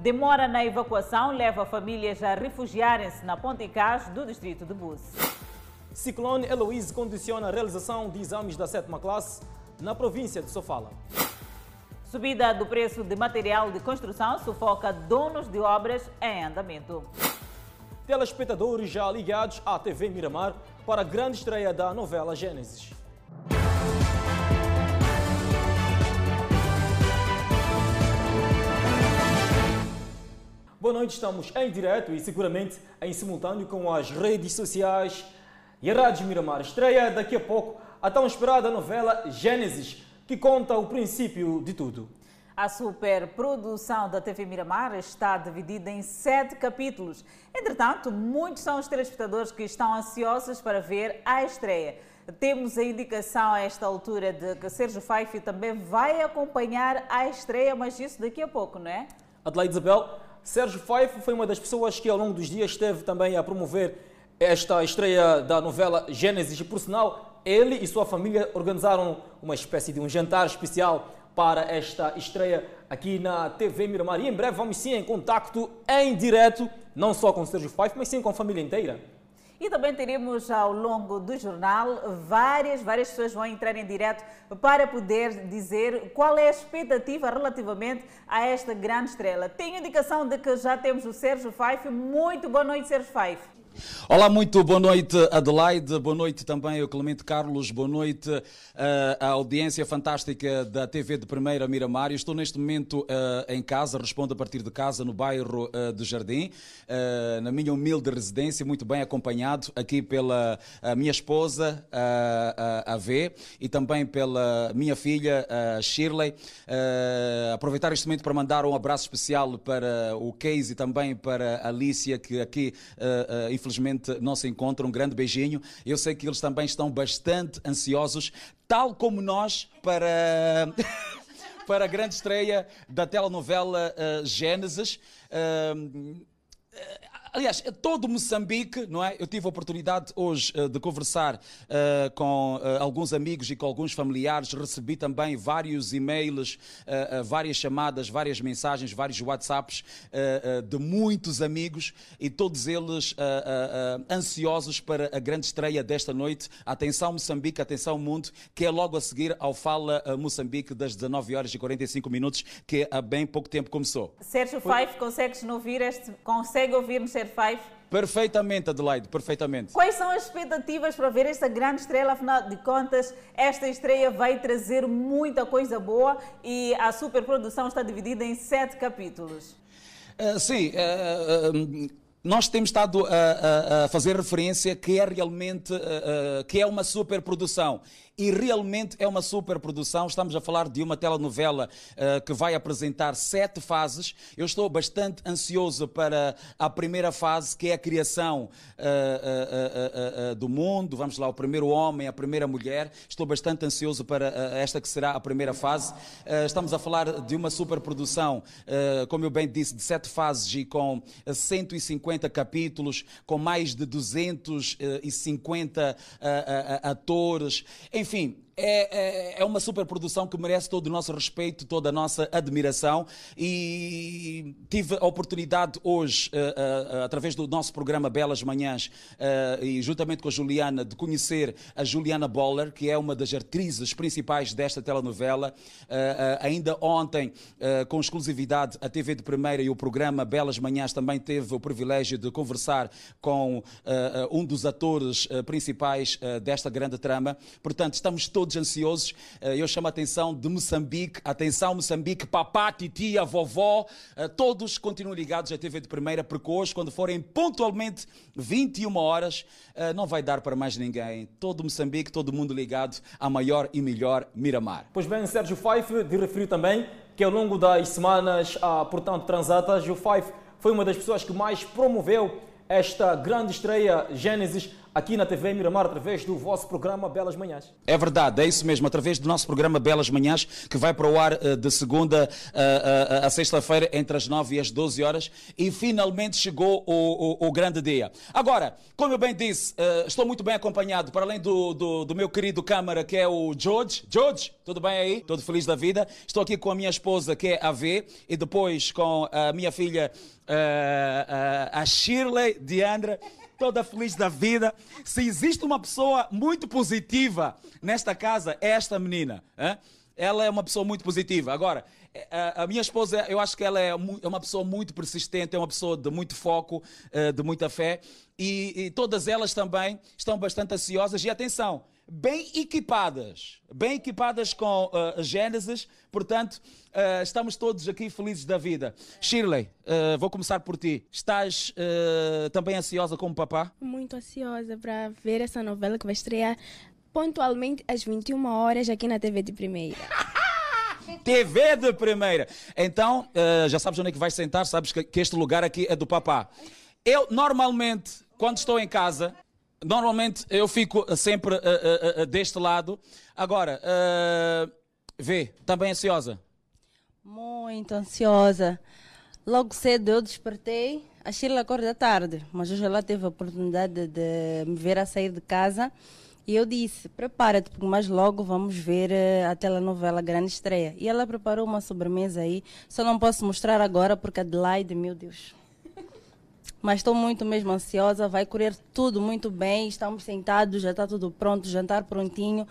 Demora na evacuação leva famílias a refugiarem-se na Ponte Cás do distrito de Búzios. Ciclone Heloise condiciona a realização de exames da sétima classe na província de Sofala. Subida do preço de material de construção sufoca donos de obras em andamento. Telespectadores já ligados à TV Miramar para a grande estreia da novela Gênesis. Boa noite, estamos em direto e seguramente em simultâneo com as redes sociais e a Rádio Miramar. Estreia daqui a pouco a tão esperada novela Gênesis, que conta o princípio de tudo. A superprodução da TV Miramar está dividida em sete capítulos. Entretanto, muitos são os telespectadores que estão ansiosos para ver a estreia. Temos a indicação a esta altura de que Sérgio Faifi também vai acompanhar a estreia, mas isso daqui a pouco, não é? Adelaide Isabel, Sérgio Faifi foi uma das pessoas que ao longo dos dias esteve também a promover esta estreia da novela Gênesis. E, por sinal, ele e sua família organizaram uma espécie de um jantar especial para esta estreia aqui na TV Miramar. E em breve vamos sim em contacto em direto, não só com o Sérgio Faifi, mas sim com a família inteira. E também teremos ao longo do jornal várias, várias pessoas vão entrar em direto para poder dizer qual é a expectativa relativamente a esta grande estrela. Tenho indicação de que já temos o Sérgio Faife. Muito boa noite, Sérgio Faife. Olá, muito boa noite, Adelaide. Boa noite também ao Clemente Carlos. Boa noite uh, à audiência fantástica da TV de Primeira Miramar. Estou neste momento uh, em casa, respondo a partir de casa, no bairro uh, do Jardim, na minha humilde residência, muito bem acompanhado aqui pela minha esposa, a V, e também pela minha filha, Shirley. aproveitar este momento para mandar um abraço especial para o Case e também para a Alicia, que aqui, infelizmente, infelizmente não se. Um grande beijinho. Eu sei que eles também estão bastante ansiosos, tal como nós, para. para a grande estreia da telenovela uh, Gênesis. Uh, Aliás, todo Moçambique, não é? Eu tive a oportunidade hoje uh, de conversar uh, com uh, alguns amigos e com alguns familiares. Recebi também vários e-mails, várias chamadas, várias mensagens, vários WhatsApps de muitos amigos e todos eles ansiosos para a grande estreia desta noite. Atenção Moçambique, atenção mundo, que é logo a seguir ao Fala Moçambique das 19 horas e 45 minutos, que há bem pouco tempo começou. Sérgio Five, consegues ouvir este, consegue ouvir-nos Perfeitamente, Adelaide, perfeitamente. Quais são as expectativas para ver esta grande estrela? Afinal de contas, esta estreia vai trazer muita coisa boa e a superprodução está dividida em sete capítulos. Uh, sim. Uh, uh, nós temos estado a, a, a, fazer referência que é realmente que é uma superprodução e realmente é uma superprodução. Estamos a falar de uma telenovela uh, que vai apresentar sete fases. Eu estou bastante ansioso para a primeira fase, que é a criação uh, uh, do mundo. Vamos lá, o primeiro homem, a primeira mulher. Estou bastante ansioso para esta que será a primeira fase. estamos a falar de uma superprodução, como eu bem disse, de sete fases e com 150 capítulos, com mais de 250 atores. Enfim, enfim, é, é, é, uma superprodução que merece todo o nosso respeito, toda a nossa admiração e tive a oportunidade hoje, uh, uh, através do nosso programa Belas Manhãs uh, e juntamente com a Juliana, de conhecer a Juliana Boller, que é uma das atrizes principais desta telenovela. ainda ontem, com exclusividade, a TV de Primeira e o programa Belas Manhãs também teve o privilégio de conversar com um dos atores principais desta grande trama. Portanto, estamos todos todos ansiosos. Eh, eu chamo a atenção de Moçambique, atenção Moçambique, papá, titia, vovó, eh, todos continuem ligados à TV de primeira, porque hoje, quando forem pontualmente 21 horas, eh, não vai dar para mais ninguém. Todo Moçambique, todo mundo ligado à maior e melhor Miramar. Pois bem, Sérgio Fife de referir também que ao longo das semanas, ah, portanto, transatas, o Fife foi uma das pessoas que mais promoveu esta grande estreia Gênesis aqui na TV Miramar através do vosso programa Belas Manhãs. É verdade, é isso mesmo, através do nosso programa Belas Manhãs, que vai para o ar uh, de segunda uh, uh, a sexta-feira, entre as 9 e as 12 horas, e finalmente chegou o, o, o grande dia. Agora, como eu bem disse, estou muito bem acompanhado, para além do, do, do, meu querido câmara, que é o George. George, tudo bem aí? Todo feliz da vida. Estou aqui com a minha esposa, que é a V, e depois com a minha filha, a Shirley Diandra toda feliz da vida. Se existe uma pessoa muito positiva nesta casa, é esta menina. Hein? Ela é uma pessoa muito positiva. Agora, eh, a, minha esposa, eu acho que ela é, é uma pessoa muito persistente, é uma pessoa de muito foco, eh, de muita fé. E, e todas elas também estão bastante ansiosas. E atenção, bem equipadas, bem equipadas com uh, Gênesis, portanto, uh, estamos todos aqui felizes da vida. Shirley, uh, vou começar por ti. Estás também ansiosa como papá? Muito ansiosa para ver essa novela que vai estrear pontualmente às 21 horas aqui na TV de Primeira. TV de Primeira. Então, já sabes onde é que vais sentar, sabes que, que este lugar aqui é do papá. Eu, normalmente, quando estou em casa, Normalmente eu fico sempre uh, uh, uh, deste lado. Agora, vê, também ansiosa? Muito ansiosa. Logo cedo eu despertei, a Sheila acorda tarde, mas hoje ela teve a oportunidade de me ver a sair de casa e eu disse, prepara-te, porque mais logo vamos ver a telenovela Grande Estreia. E ela preparou uma sobremesa aí, só não posso mostrar agora porque Adelaide, meu Deus, mas estou muito mesmo ansiosa. Vai correr tudo muito bem. Estamos sentados, já está tudo pronto, jantar prontinho,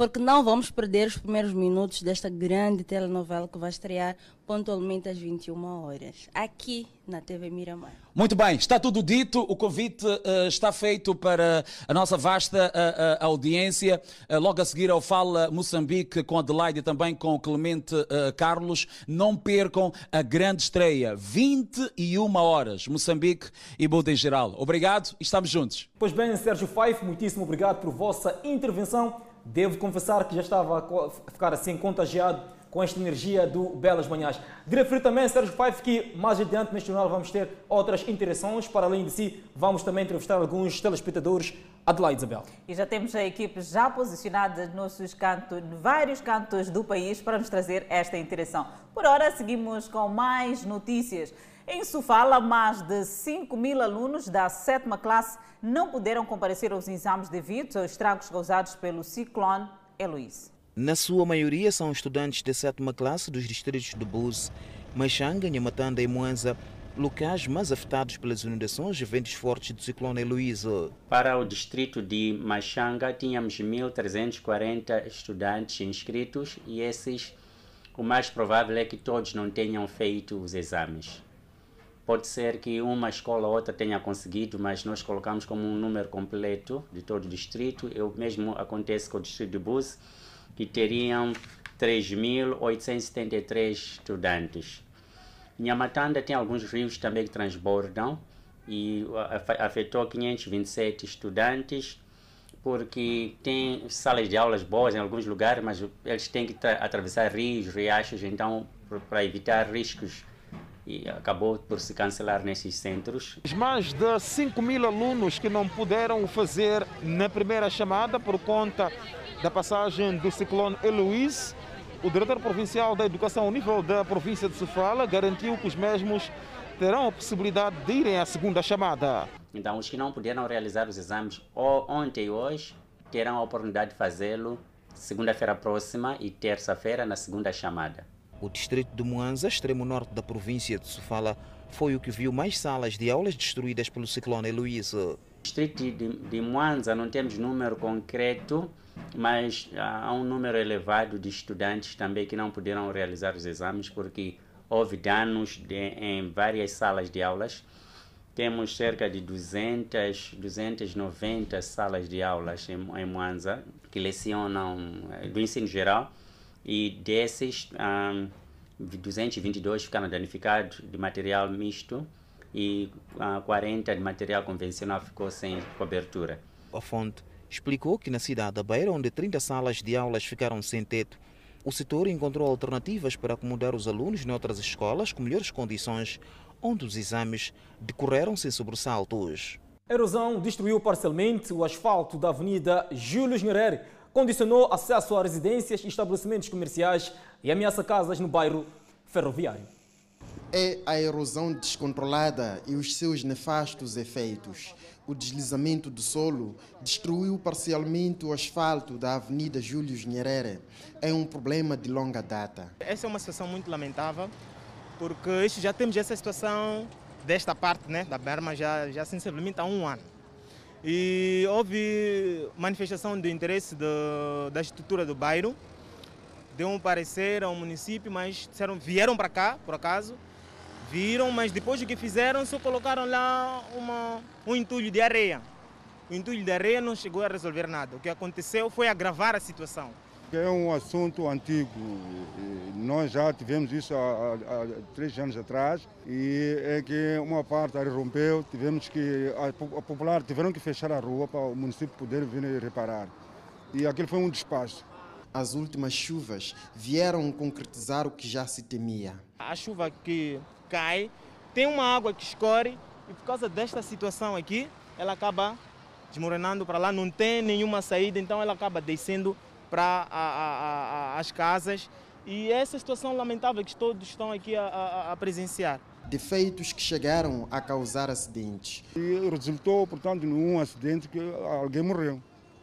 porque não vamos perder os primeiros minutos desta grande telenovela que vai estrear pontualmente às 21 horas, aqui na TV Miramar. Muito bem, está tudo dito, o convite uh, está feito para a nossa vasta uh, uh, audiência. logo a seguir ao Fala Moçambique com Adelaide e também com o Clemente Carlos. Não percam a grande estreia, 21 horas, Moçambique e Buda em geral. Obrigado e estamos juntos. Pois bem, Sérgio Faif, muitíssimo obrigado por vossa intervenção. Devo confessar que já estava a ficar assim contagiado com esta energia do Belas Manhãs. De referir também, Sérgio Paiva, que mais adiante neste jornal vamos ter outras interações. Para além de si, vamos também entrevistar alguns telespectadores. Adelaide Isabel. E já temos a equipe já posicionada nos cantos, vários cantos do país para nos trazer esta interação. Por hora, seguimos com mais notícias. Em Sofala, mais de 5 mil alunos da sétima classe não puderam comparecer aos exames devido aos estragos causados pelo ciclone Eloise. Na sua maioria são estudantes da sétima classe dos distritos de Bus, Machanga, Nhamatanda e Moanza, locais mais afetados pelas inundações e ventos fortes do ciclone Heloísa. Para o distrito de Machanga, tínhamos 1.340 estudantes inscritos e esses, o mais provável é que todos não tenham feito os exames. Pode ser que uma escola ou outra tenha conseguido, mas nós colocamos como um número completo de todo o distrito. O mesmo acontece com o distrito de Bus que teriam 3.873 estudantes. Nhamatanda tem alguns rios também que transbordam e afetou 527 estudantes porque tem salas de aulas boas em alguns lugares, mas eles têm que atravessar rios, riachos, então para evitar riscos e acabou por se cancelar nesses centros. Mais de 5 mil alunos que não puderam fazer na primeira chamada por conta da passagem do ciclone Heloise, o diretor provincial da Educação ao nível da província de Sofala garantiu que os mesmos terão a possibilidade de irem à segunda chamada. Então, os que não puderam realizar os exames ontem e hoje terão a oportunidade de fazê-lo segunda-feira próxima e terça-feira na segunda chamada. O distrito de Moanza, extremo norte da província de Sofala, foi o que viu mais salas de aulas destruídas pelo ciclone Heloise. No distrito de, de Moanza não temos número concreto, mas há um número elevado de estudantes também que não puderam realizar os exames porque houve danos de, em várias salas de aulas. Temos cerca de 200, 290 salas de aulas em, em Mwanza que lecionam eh, do ensino geral e desses um, 222 ficaram danificados de material misto e uh, 40 de material convencional ficou sem cobertura. A fonte explicou que na cidade da Beira, onde 30 salas de aulas ficaram sem teto, o setor encontrou alternativas para acomodar os alunos noutras escolas com melhores condições, onde os exames decorreram sem sobressaltos. A erosão destruiu parcialmente o asfalto da Avenida Júlio Nyerere, condicionou acesso a residências e estabelecimentos comerciais e ameaça casas no bairro ferroviário. É a erosão descontrolada e os seus nefastos efeitos. O deslizamento do solo destruiu parcialmente o asfalto da Avenida Júlio Nyerere. É um problema de longa data. Essa é uma situação muito lamentável, porque já temos essa situação desta parte né, da Berma já, já sensivelmente há um ano. E houve manifestação de interesse de, da estrutura do bairro, deu um parecer ao município, mas disseram, vieram para cá, por acaso, viram, mas depois do que fizeram, só colocaram lá uma, um entulho de areia. O entulho de areia não chegou a resolver nada. O que aconteceu foi agravar a situação. É um assunto antigo. Nós já tivemos isso há, há, há, três anos atrás e é que uma parte rompeu, tivemos que a, a popular tiveram que fechar a rua para o município poder vir reparar. E aquele foi um despacho. As últimas chuvas vieram concretizar o que já se temia. A chuva que cai tem uma água que escorre e por causa desta situação aqui, ela acaba desmoronando para lá, não tem nenhuma saída, então ela acaba descendo para as casas e essa situação lamentável que todos estão aqui a, a, a presenciar. Defeitos que chegaram a causar acidentes. E resultou, portanto, num acidente que alguém morreu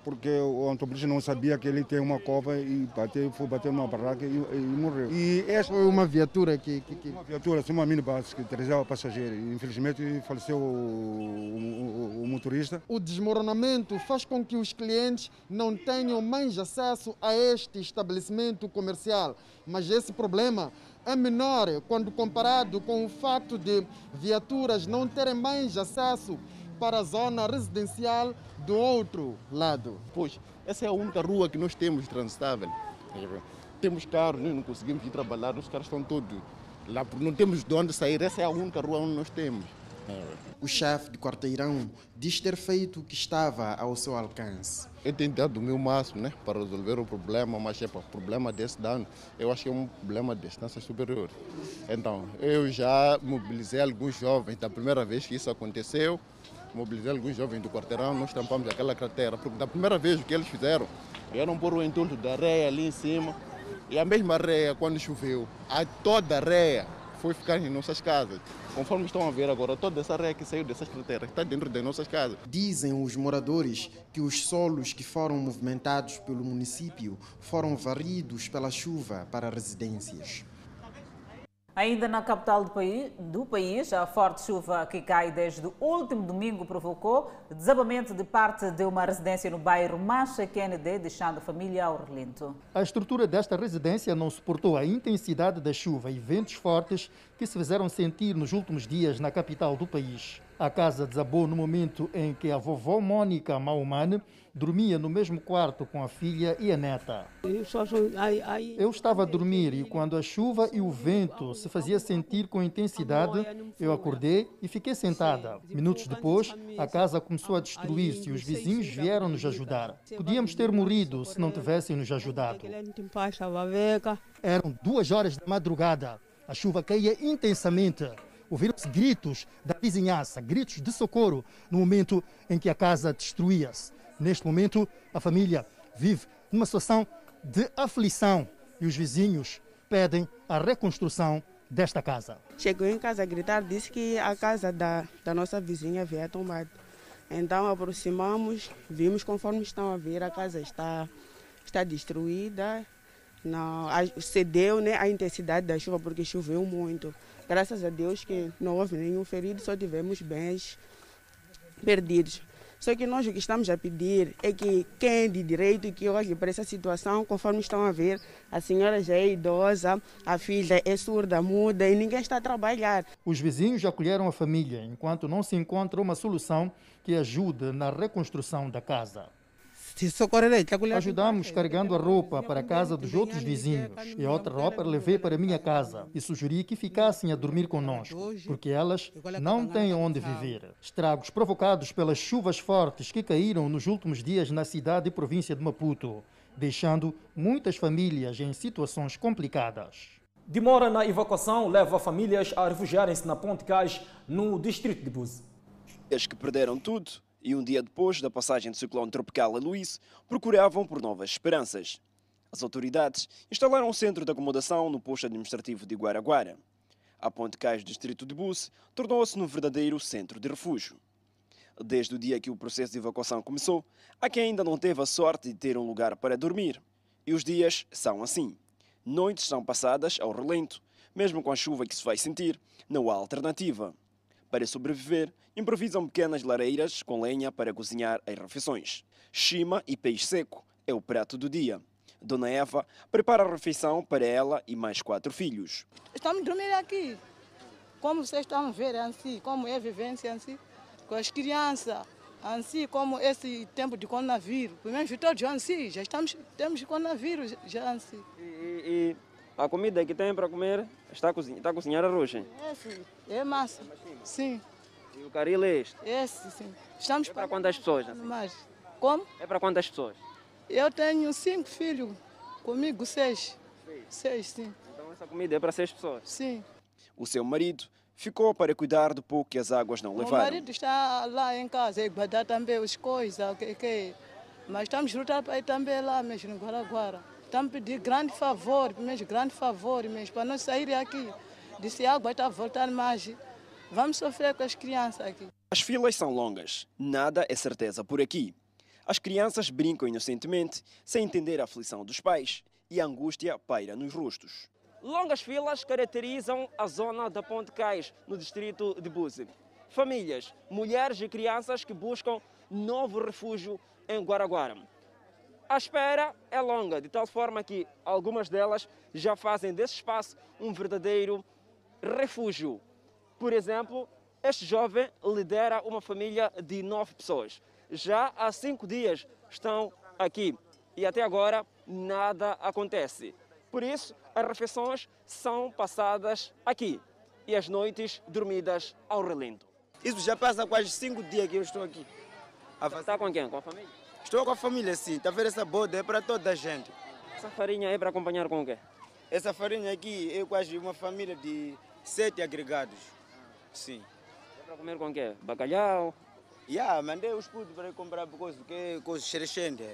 porque o automobilista não sabia que ele tem uma cova e bateu, foi bater numa barraca e, e, morreu. E essa foi uma viatura que, que, que... Uma viatura, uma minibus que trazia passageiro. Infelizmente faleceu o, o, o, motorista. O desmoronamento faz com que os clientes não tenham mais acesso a este estabelecimento comercial. Mas esse problema é menor quando comparado com o fato de viaturas não terem mais acesso para a zona residencial do outro lado. Pois, essa é a única rua que nós temos transitável. Temos carros, não conseguimos ir trabalhar, os carros estão todos lá, não temos de onde sair, essa é a única rua onde nós temos. O chefe de quarteirão diz ter feito o que estava ao seu alcance. Eu tenho dado o meu máximo né, para resolver o problema, mas é para o problema desse dano, eu acho que é um problema de distância superior. Então, eu já mobilizei alguns jovens da primeira vez que isso aconteceu, mobilizei alguns jovens do quarteirão, nós tampamos aquela cratera, porque da primeira vez o que eles fizeram, vieram pôr o entulho da areia ali em cima, e a mesma areia, quando choveu, a toda a areia foi ficar em nossas casas. Conforme estão a ver agora, toda essa areia que saiu dessas crateras está dentro das nossas casas. Dizem os moradores que os solos que foram movimentados pelo município foram varridos pela chuva para residências. Ainda na capital do país, a forte chuva que cai desde o último domingo provocou desabamento de parte de uma residência no bairro Macha Kennedy, deixando a família ao relento. A estrutura desta residência não suportou a intensidade da chuva e ventos fortes que se fizeram sentir nos últimos dias na capital do país. A casa desabou no momento em que a vovó Mônica Maumane dormia no mesmo quarto com a filha e a neta. Eu estava a dormir e quando a chuva e o vento se fazia sentir com intensidade, eu acordei e fiquei sentada. Minutos depois, a casa começou a destruir-se e os vizinhos vieram nos ajudar. Podíamos ter morrido se não tivessem nos ajudado. Eram duas horas da madrugada. A chuva caía intensamente ouviram-se gritos da vizinhança, gritos de socorro, no momento em que a casa destruía-se. Neste momento, a família vive numa situação de aflição e os vizinhos pedem a reconstrução desta casa. Chegou em casa a gritar, disse que a casa da, da nossa vizinha havia tombado. Então aproximamos, vimos conforme estão a ver, a casa está, está destruída, não, cedeu né, a intensidade da chuva porque choveu muito. Graças a Deus que não houve nenhum ferido, só tivemos bens perdidos. Só que nós o que estamos a pedir é que quem de direito que olhe para essa situação, conforme estão a ver, a senhora já é idosa, a filha é surda, muda e ninguém está a trabalhar. Os vizinhos acolheram a família enquanto não se encontra uma solução que ajude na reconstrução da casa. Ajudamos carregando a roupa para a casa dos outros vizinhos e a outra roupa levei para a minha casa e sugeri que ficassem a dormir conosco, porque elas não têm onde viver. Estragos provocados pelas chuvas fortes que caíram nos últimos dias na cidade e província de Maputo, deixando muitas famílias em situações complicadas. Demora na evacuação leva famílias a refugiarem-se na Ponte Cais, no distrito de Buzi. Eles que perderam tudo e um dia depois da passagem do ciclone tropical a Luís, procuravam por novas esperanças. As autoridades instalaram um centro de acomodação no posto administrativo de Guaraguara. A Ponte Cais do distrito de Bus tornou-se num verdadeiro centro de refúgio. Desde o dia que o processo de evacuação começou, há quem ainda não teve a sorte de ter um lugar para dormir. E os dias são assim. Noites são passadas ao relento. Mesmo com a chuva que se vai sentir, não há alternativa. Para sobreviver, improvisam pequenas lareiras com lenha para cozinhar as refeições. Chima e peixe seco é o prato do dia. Dona Eva prepara a refeição para ela e mais quatro filhos. Estamos dormindo aqui. Como vocês estão vendo, assim, como é a vivência assim, com as crianças, assim como esse tempo de coronavírus. Primeiro todos assim, já estamos, temos coronavírus já assim. E, e, a comida que tem para comer está a cozinhar, está a cozinhar arroz? Hein? É, sim. É massa. Sim. E o caril é este? Esse, sim. Estamos é para quantas pessoas? Mais. Como? É para quantas pessoas? Eu tenho cinco filhos, comigo seis. Seis, seis sim. Então essa comida é para seis pessoas? Sim. O seu marido ficou para cuidar do pouco que as águas não levaram. O marido está lá em casa, e guardar também as coisas, okay, okay. mas estamos lutando para ir também lá mesmo, no Guaraguara. Estamos pedindo grande favor, mesmo grande favor, mesmo, para não sair aqui. Disse a água está voltando mais. Vamos sofrer com as crianças aqui. As filas são longas, nada é certeza por aqui. As crianças brincam inocentemente, sem entender a aflição dos pais, e a angústia paira nos rostos. Longas filas caracterizam a zona da Ponte Cais, no distrito de Búzios. Famílias, mulheres e crianças que buscam novo refúgio em Guaraguara. A espera é longa, de tal forma que algumas delas já fazem desse espaço um verdadeiro refúgio. Por exemplo, este jovem lidera uma família de nove pessoas já há cinco dias estão aqui e até agora nada acontece. Por isso, as refeições são passadas aqui e as noites dormidas ao relento. Isso já passa quase cinco dias que eu estou aqui. Está com quem? Com a família? Estou com a família, sim. Está vendo essa boda? É para toda a gente. Essa farinha é para acompanhar com o quê? Essa farinha aqui é quase uma família de sete agregados. Sim. É para comer com o quê? Bacalhau? Yeah, mandei os putos para comprar coisas, que coisas crescentes.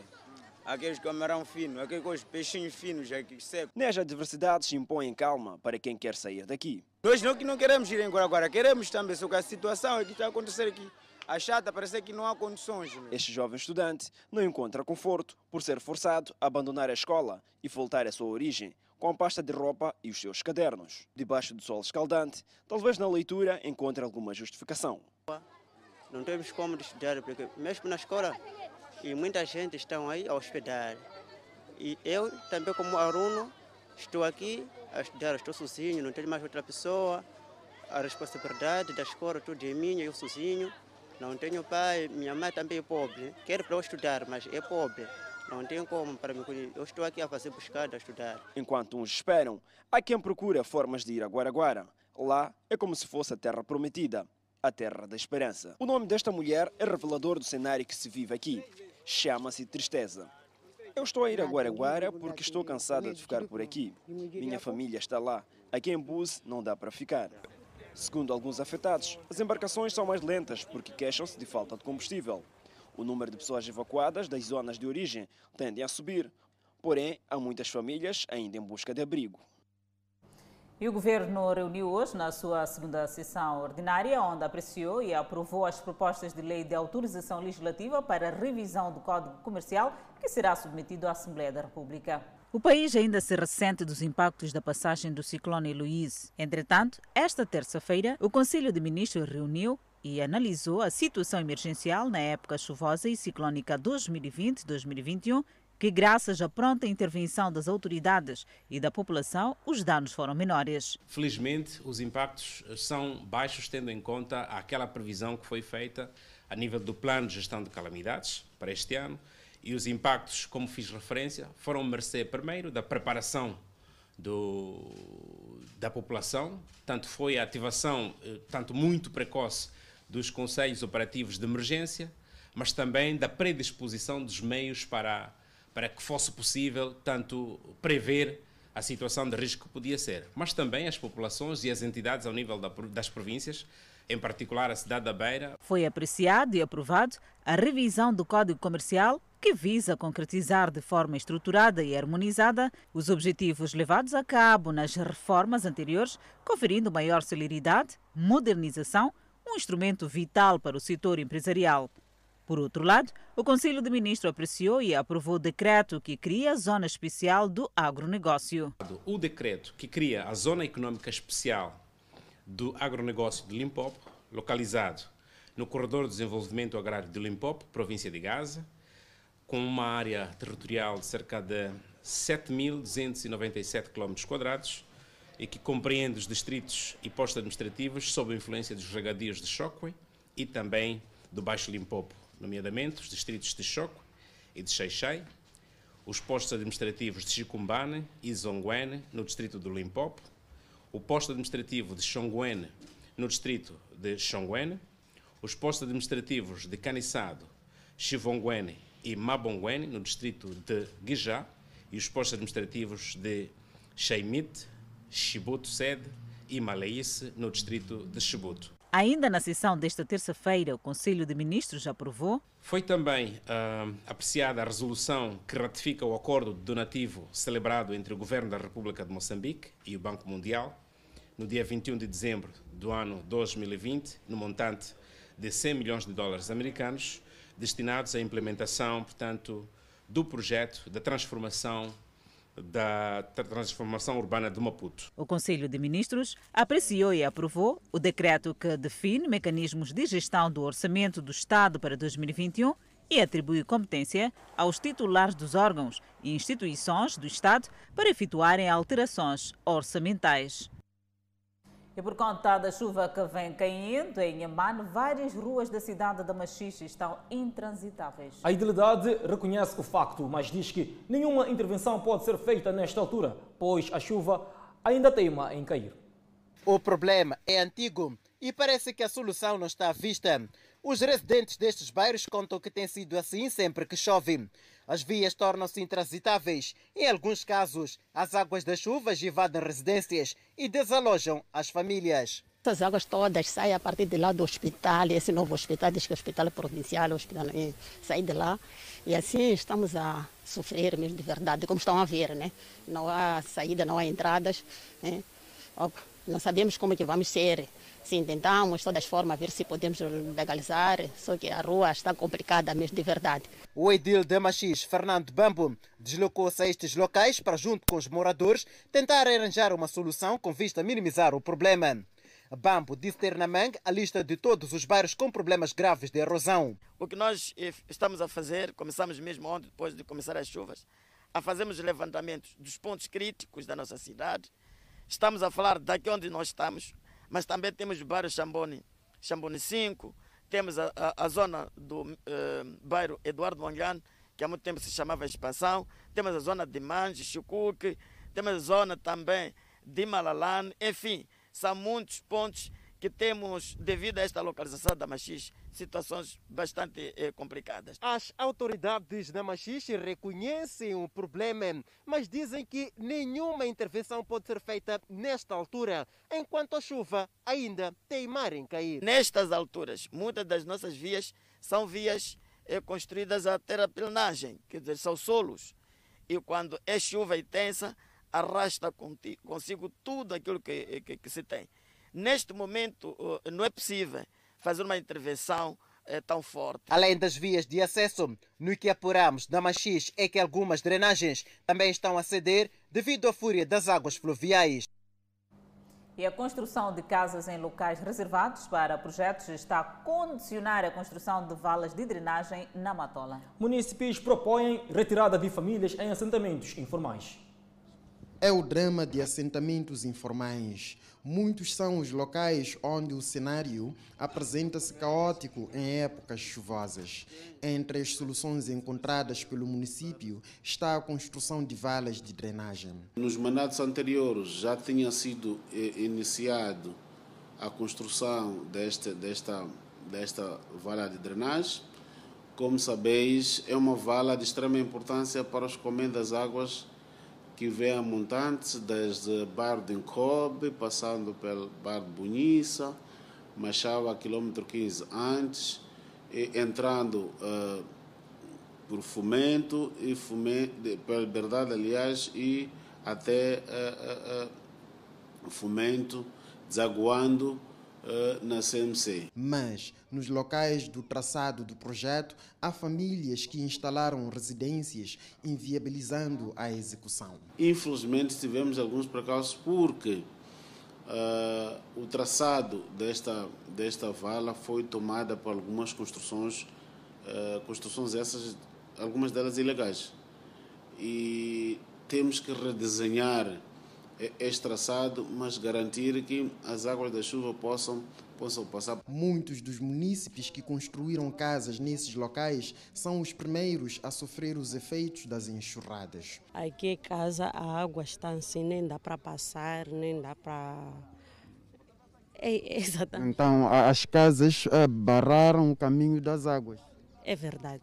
Aqueles camarão fino, aqueles peixinhos finos aqui, seco. Nesta adversidade se impõe calma para quem quer sair daqui. Nós não, não queremos ir embora agora, queremos também, só que a situação é que está a acontecer aqui. A chata parece que não há condições. Este jovem estudante não encontra conforto por ser forçado a abandonar a escola e voltar à sua origem, com a pasta de roupa e os seus cadernos. Debaixo do sol escaldante, talvez na leitura encontre alguma justificação não temos como estudar, porque mesmo na escola, e muita gente está aí a hospedar. E eu também como aluno, estou aqui a estudar, estou sozinho, não tenho mais outra pessoa. A responsabilidade da escola tudo é minha, eu sozinho. Não tenho pai, minha mãe também é pobre. Quero para eu estudar, mas é pobre. Não tem como para mim. Eu estou aqui a fazer buscada, a estudar. Enquanto uns esperam, há quem procura formas de ir a Guaraguara. Lá é como se fosse a terra prometida a terra da esperança. O nome desta mulher é revelador do cenário que se vive aqui. Chama-se Tristeza. Eu estou a ir a Guaraguara porque estou cansada de ficar por aqui. Minha família está lá. Aqui em Bus não dá para ficar. Segundo alguns afetados, as embarcações são mais lentas porque queixam-se de falta de combustível. O número de pessoas evacuadas das zonas de origem tende a subir. Porém, há muitas famílias ainda em busca de abrigo. E o Governo reuniu hoje na sua segunda sessão ordinária, onde apreciou e aprovou as propostas de lei de autorização legislativa para revisão do Código Comercial, que será submetido à Assembleia da República. O país ainda se ressente dos impactos da passagem do ciclone Luiz. Entretanto, esta terça-feira, o Conselho de Ministros reuniu e analisou a situação emergencial na época chuvosa e ciclónica 2020-2021 que, graças à pronta intervenção das autoridades e da população, os danos foram menores. Felizmente, os impactos são baixos, tendo em conta aquela previsão que foi feita a nível do Plano de Gestão de Calamidades para este ano. E os impactos, como fiz referência, foram mercê, primeiro, da preparação do, da população, tanto foi a ativação, eh, tanto muito precoce, dos conselhos operativos de emergência, mas também da predisposição dos meios para para que fosse possível tanto prever a situação de risco que podia ser, mas também as populações e as entidades ao nível das províncias em particular a cidade da Beira. Foi apreciado e aprovado a revisão do Código Comercial que visa concretizar de forma estruturada e harmonizada os objetivos levados a cabo nas reformas anteriores, conferindo maior celeridade, modernização, um instrumento vital para o setor empresarial. Por outro lado, o Conselho de Ministros apreciou e aprovou o decreto que cria a Zona Especial do Agronegócio. O decreto que cria a Zona Econômica Especial do Agronegócio de Limpopo, localizado no Corredor de Desenvolvimento Agrário de Limpopo, província de Gaza, com uma área territorial de cerca de 7.297 km e que compreende os distritos e postos administrativos sob a influência dos regadios de Chocwe e também do Baixo Limpopo, nomeadamente os distritos de Chocwe e de Xeixai, os postos administrativos de Chicumbane e Zonguene, no distrito do Limpopo, o posto administrativo de Xonguene, no distrito de Xonguene, os postos administrativos de Canissado, Chivonguene e Mabonguene, no distrito de Guijá, e os postos administrativos de Sheimit, Chibuto Sede e Maleice, no distrito de Chibuto. Ainda na sessão desta terça-feira, o Conselho de Ministros aprovou. Foi também uh, apreciada a resolução que ratifica o acordo donativo celebrado entre o Governo da República de Moçambique e o Banco Mundial no dia 21 de dezembro do ano 2020, no montante de 100 milhões de dólares americanos, destinados à implementação, portanto, do projeto da transformação da transformação urbana de Maputo. O Conselho de Ministros apreciou e aprovou o decreto que define mecanismos de gestão do orçamento do Estado para 2021 e atribui competência aos titulares dos órgãos e instituições do Estado para efetuarem alterações orçamentais. E por conta da chuva que vem caindo em Yamane, várias ruas da cidade da Machixe estão intransitáveis. A idilidade reconhece o facto, mas diz que nenhuma intervenção pode ser feita nesta altura, pois a chuva ainda teima em cair. O problema é antigo e parece que a solução não está à vista. Os residentes destes bairros contam que tem sido assim sempre que chove. As vias tornam-se intransitáveis. Em alguns casos, as águas das chuvas invadem residências e desalojam as famílias. Essas águas todas saem a partir de lá do hospital, esse novo hospital, diz que é hospital provincial, hospital é, sai de lá. E assim estamos a sofrer mesmo de verdade, como estão a ver, né? Não há saída, não há entradas. Né? Não sabemos como que vamos ser. Sim, tentamos de todas as formas ver se podemos legalizar, só que a rua está complicada mesmo de verdade. O edil de Machis, Fernando Bambo, deslocou-se a estes locais para, junto com os moradores, tentar arranjar uma solução com vista a minimizar o problema. Bambo disse ter na manga a lista de todos os bairros com problemas graves de erosão. O que nós estamos a fazer, começamos mesmo ontem, depois de começar as chuvas, a fazermos levantamentos dos pontos críticos da nossa cidade. Estamos a falar daqui onde nós estamos, mas também temos bairro Chambone, Chambone 5, temos a, a, a zona do uh, bairro Eduardo Mongan, que há muito tempo se chamava Expansão, temos a zona de Manji, Chucuque, temos a zona também de Malalan, enfim, são muitos pontos que temos, devido a esta localização da Machixe, situações bastante eh, complicadas. As autoridades da Machixe reconhecem o problema, mas dizem que nenhuma intervenção pode ser feita nesta altura, enquanto a chuva ainda teimar em cair. Nestas alturas, muitas das nossas vias são vias eh, construídas a terraplenagem, quer dizer, são solos. E quando é chuva intensa, arrasta consigo tudo aquilo que, que, que se tem. Neste momento, não é possível fazer uma intervenção é, tão forte. Além das vias de acesso, no que apuramos da Machis é que algumas drenagens também estão a ceder devido à fúria das águas fluviais. E a construção de casas em locais reservados para projetos está a condicionar a construção de valas de drenagem na Matola. Municípios propõem retirada de famílias em assentamentos informais. É o drama de assentamentos informais. Muitos são os locais onde o cenário apresenta-se caótico em épocas chuvosas. Entre as soluções encontradas pelo município está a construção de valas de drenagem. Nos mandatos anteriores já tinha sido eh, iniciado a construção desta, desta, desta vala de drenagem. Como sabeis, é uma vala de extrema importância para o escoamento das águas que vem a montantes desde Bar de Encobe, passando pelo Bar de Bonissa, Machava, quilômetro 15 antes, entrando uh, por Fomento, e Fomento, pela Liberdade, aliás, e até uh, uh, Fomento, desaguando na CMC. Mas, nos locais do traçado do projeto, há famílias que instalaram residências, inviabilizando a execução. Infelizmente, tivemos alguns precalços porque uh, o traçado desta, desta vala foi tomada por algumas construções, uh, construções essas, algumas delas ilegais. E temos que redesenhar este traçado, mas garantir que as águas da chuva possam, possam passar. Muitos dos munícipes que construíram casas nesses locais são os primeiros a sofrer os efeitos das enxurradas. Aqui casa a água está assim, nem dá para passar, nem dá para. É, exatamente. Então as casas eh, barraram o caminho das águas. É verdade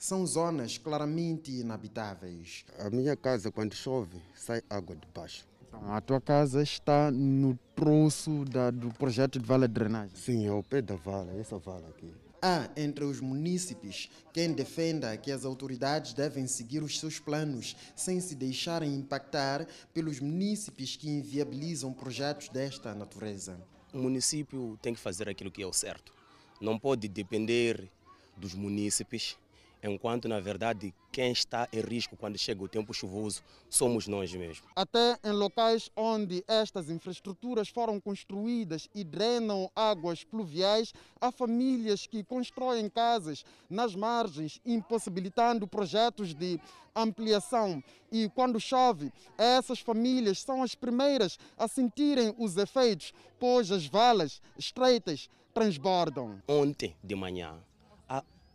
são zonas claramente inabitáveis. A minha casa, quando chove, sai água de baixo. Então, a tua casa está no troço da, do projeto de vala de drenagem? Sim, é o pé da vala, essa vala aqui. Há entre os munícipes quem defenda que as autoridades devem seguir os seus planos sem se deixarem impactar pelos munícipes que inviabilizam projetos desta natureza. O município tem que fazer aquilo que é o certo. Não pode depender dos munícipes enquanto na verdade quem está em risco quando chega o tempo chuvoso somos nós mesmos. Até em locais onde estas infraestruturas foram construídas e drenam águas pluviais, há famílias que constroem casas nas margens, impossibilitando projetos de ampliação. E quando chove, essas famílias são as primeiras a sentirem os efeitos, pois as valas estreitas transbordam. Ontem de manhã,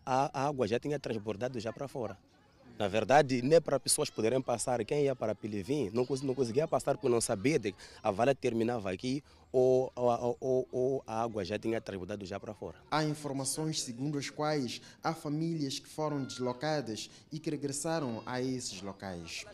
a água já tinha transbordado já para fora. Na verdade, nem para pessoas poderem passar, quem ia para Pilivim não, não conseguia passar porque não sabia que a vala terminava aqui ou, ou, ou, ou, a água já tinha transbordado já para fora. Há informações segundo as quais há famílias que foram deslocadas e que regressaram a esses locais.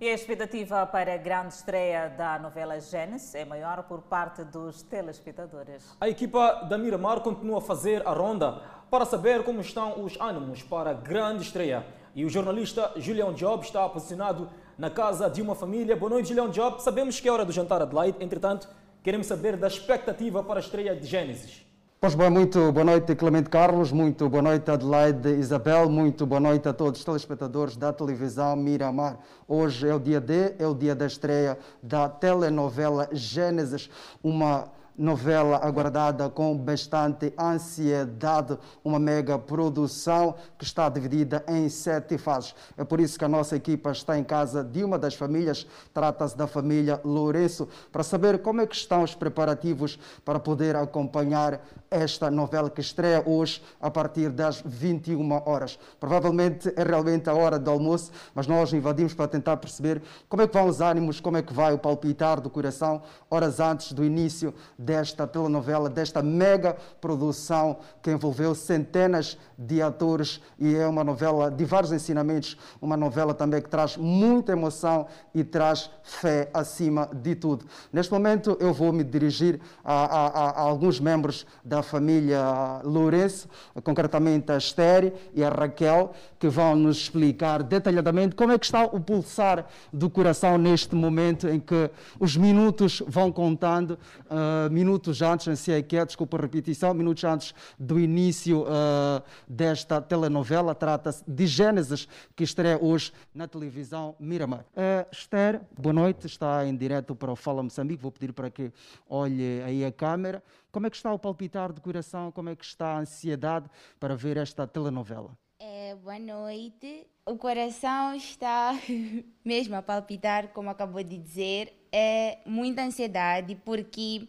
E a expectativa para a grande estreia da novela Gênesis é maior por parte dos telespectadores. A equipa da Miramar continua a fazer a ronda para saber como estão os ânimos para a grande estreia. E o jornalista Julião Job está posicionado na casa de uma família. Boa noite, Julião Job. Sabemos que é hora do jantar Adelaide, entretanto, queremos saber da expectativa para a estreia de Gênesis. Pois bem, muito boa noite Clemente Carlos, muito boa noite Adelaide Isabel, muito boa noite a todos os telespectadores da televisão Miramar. Hoje é o dia D, é o dia da estreia da telenovela Gênesis, uma novela aguardada com bastante ansiedade, uma mega produção que está dividida em sete fases. É por isso que a nossa equipa está em casa de uma das famílias, trata-se da família Lourenço, para saber como é que estão os preparativos para poder acompanhar esta novela que estreia hoje a partir das 21 horas. Provavelmente é realmente a hora do almoço, mas nós invadimos para tentar perceber como é que vão os ânimos, como é que vai o palpitar do coração horas antes do início desta telenovela, desta mega produção que envolveu centenas de atores e é uma novela de vários ensinamentos, uma novela também que traz muita emoção e traz fé acima de tudo. Neste momento eu vou me dirigir a, a, a alguns membros da família Lourenço, concretamente a Esther e a Raquel, que vão nos explicar detalhadamente como é que está o pulsar do coração neste momento em que os minutos vão contando, uh, minutos antes, se é que é, desculpa a repetição, minutos antes do início uh, desta telenovela. Trata-se de Gênesis, que estreia hoje na televisão Miramar. Uh, Esther, boa noite, está em direto para o Fala Moçambique. Vou pedir para que olhe aí a câmera. Como é que está o palpitar do coração? Como é que está a ansiedade para ver esta telenovela? É, boa noite. O coração está mesmo a palpitar, como acabou de dizer. É muita ansiedade, porque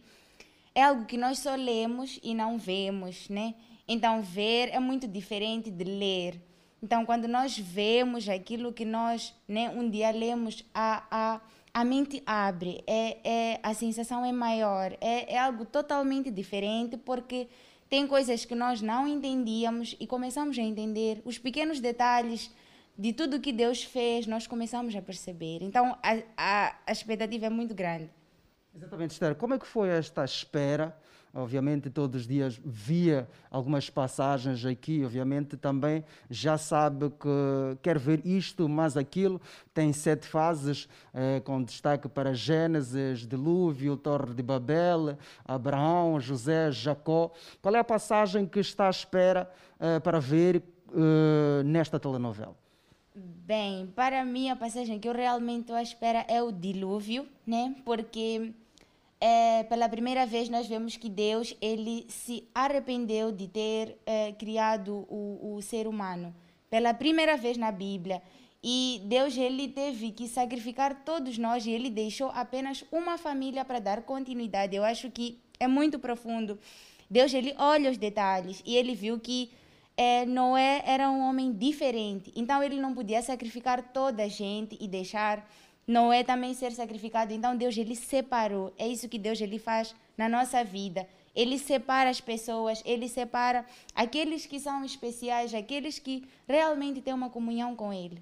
é algo que nós só lemos e não vemos, né? Então, ver é muito diferente de ler. Então, quando nós vemos aquilo que nós né, um dia lemos, a, a, a mente abre, é, é, a sensação é maior, é, é algo totalmente diferente, porque tem coisas que nós não entendíamos e começamos a entender os pequenos detalhes de tudo que Deus fez, nós começamos a perceber. Então, a, a, a expectativa é muito grande. Exatamente, Esther. Como é que foi esta espera? Obviamente, todos os dias via algumas passagens aqui. Obviamente, também já sabe que quer ver isto, mais aquilo. Tem sete fases, eh, com destaque para Gênesis, Dilúvio, Torre de Babel, Abraão, José, Jacó. Qual é a passagem que está à espera eh, para ver eh, nesta telenovela? Bem, para mim a passagem que eu realmente estou à espera é o dilúvio, né? Porque é, pela primeira vez nós vemos que Deus ele se arrependeu de ter é, criado o, o ser humano. Pela primeira vez na Bíblia. E Deus ele teve que sacrificar todos nós e ele deixou apenas uma família para dar continuidade. Eu acho que é muito profundo. Deus ele olha os detalhes e ele viu que é, Noé era um homem diferente. Então ele não podia sacrificar toda a gente e deixar Noé também ser sacrificado. Então Deus ele separou. É isso que Deus ele faz na nossa vida. Ele separa as pessoas, ele separa aqueles que são especiais, aqueles que realmente têm uma comunhão com ele.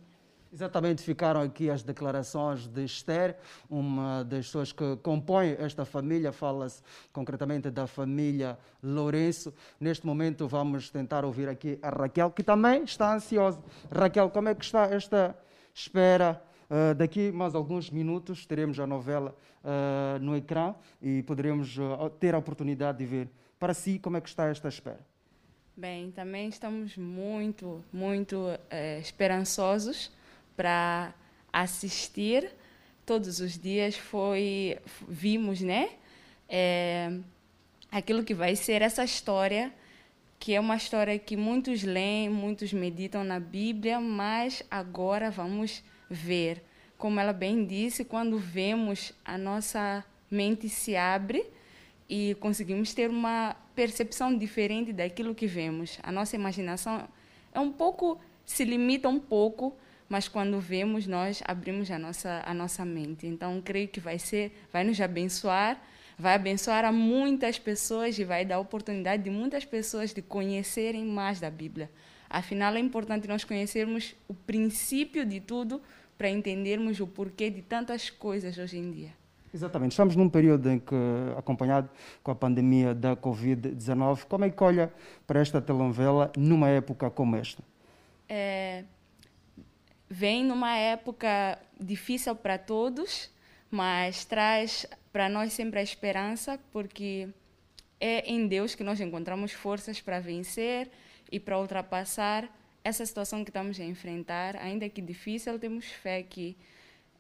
Exatamente, ficaram aqui as declarações de Esther, uma das pessoas que compõem esta família, fala-se concretamente da família Lourenço. Neste momento vamos tentar ouvir aqui a Raquel, que também está ansiosa. Raquel, como é que está esta espera? Uh, daqui mais alguns minutos teremos a novela uh, no ecrã e poderemos uh, ter a oportunidade de ver. Para si, como é que está esta espera? Bem, também estamos muito, muito eh, esperançosos para assistir todos os dias foi vimos né é, aquilo que vai ser essa história que é uma história que muitos leem muitos meditam na Bíblia mas agora vamos ver como ela bem disse quando vemos a nossa mente se abre e conseguimos ter uma percepção diferente daquilo que vemos a nossa imaginação é um pouco se limita um pouco mas quando vemos nós abrimos a nossa a nossa mente. Então creio que vai ser, vai nos abençoar, vai abençoar a muitas pessoas e vai dar oportunidade de muitas pessoas de conhecerem mais da Bíblia. Afinal é importante nós conhecermos o princípio de tudo para entendermos o porquê de tantas coisas hoje em dia. Exatamente. Estamos num período em que, acompanhado com a pandemia da Covid-19, como é que olha para esta telenovela numa época como esta? É, vem numa época difícil para todos, mas traz para nós sempre a esperança, porque é em Deus que nós encontramos forças para vencer e para ultrapassar essa situação que estamos a enfrentar. Ainda que difícil, temos fé que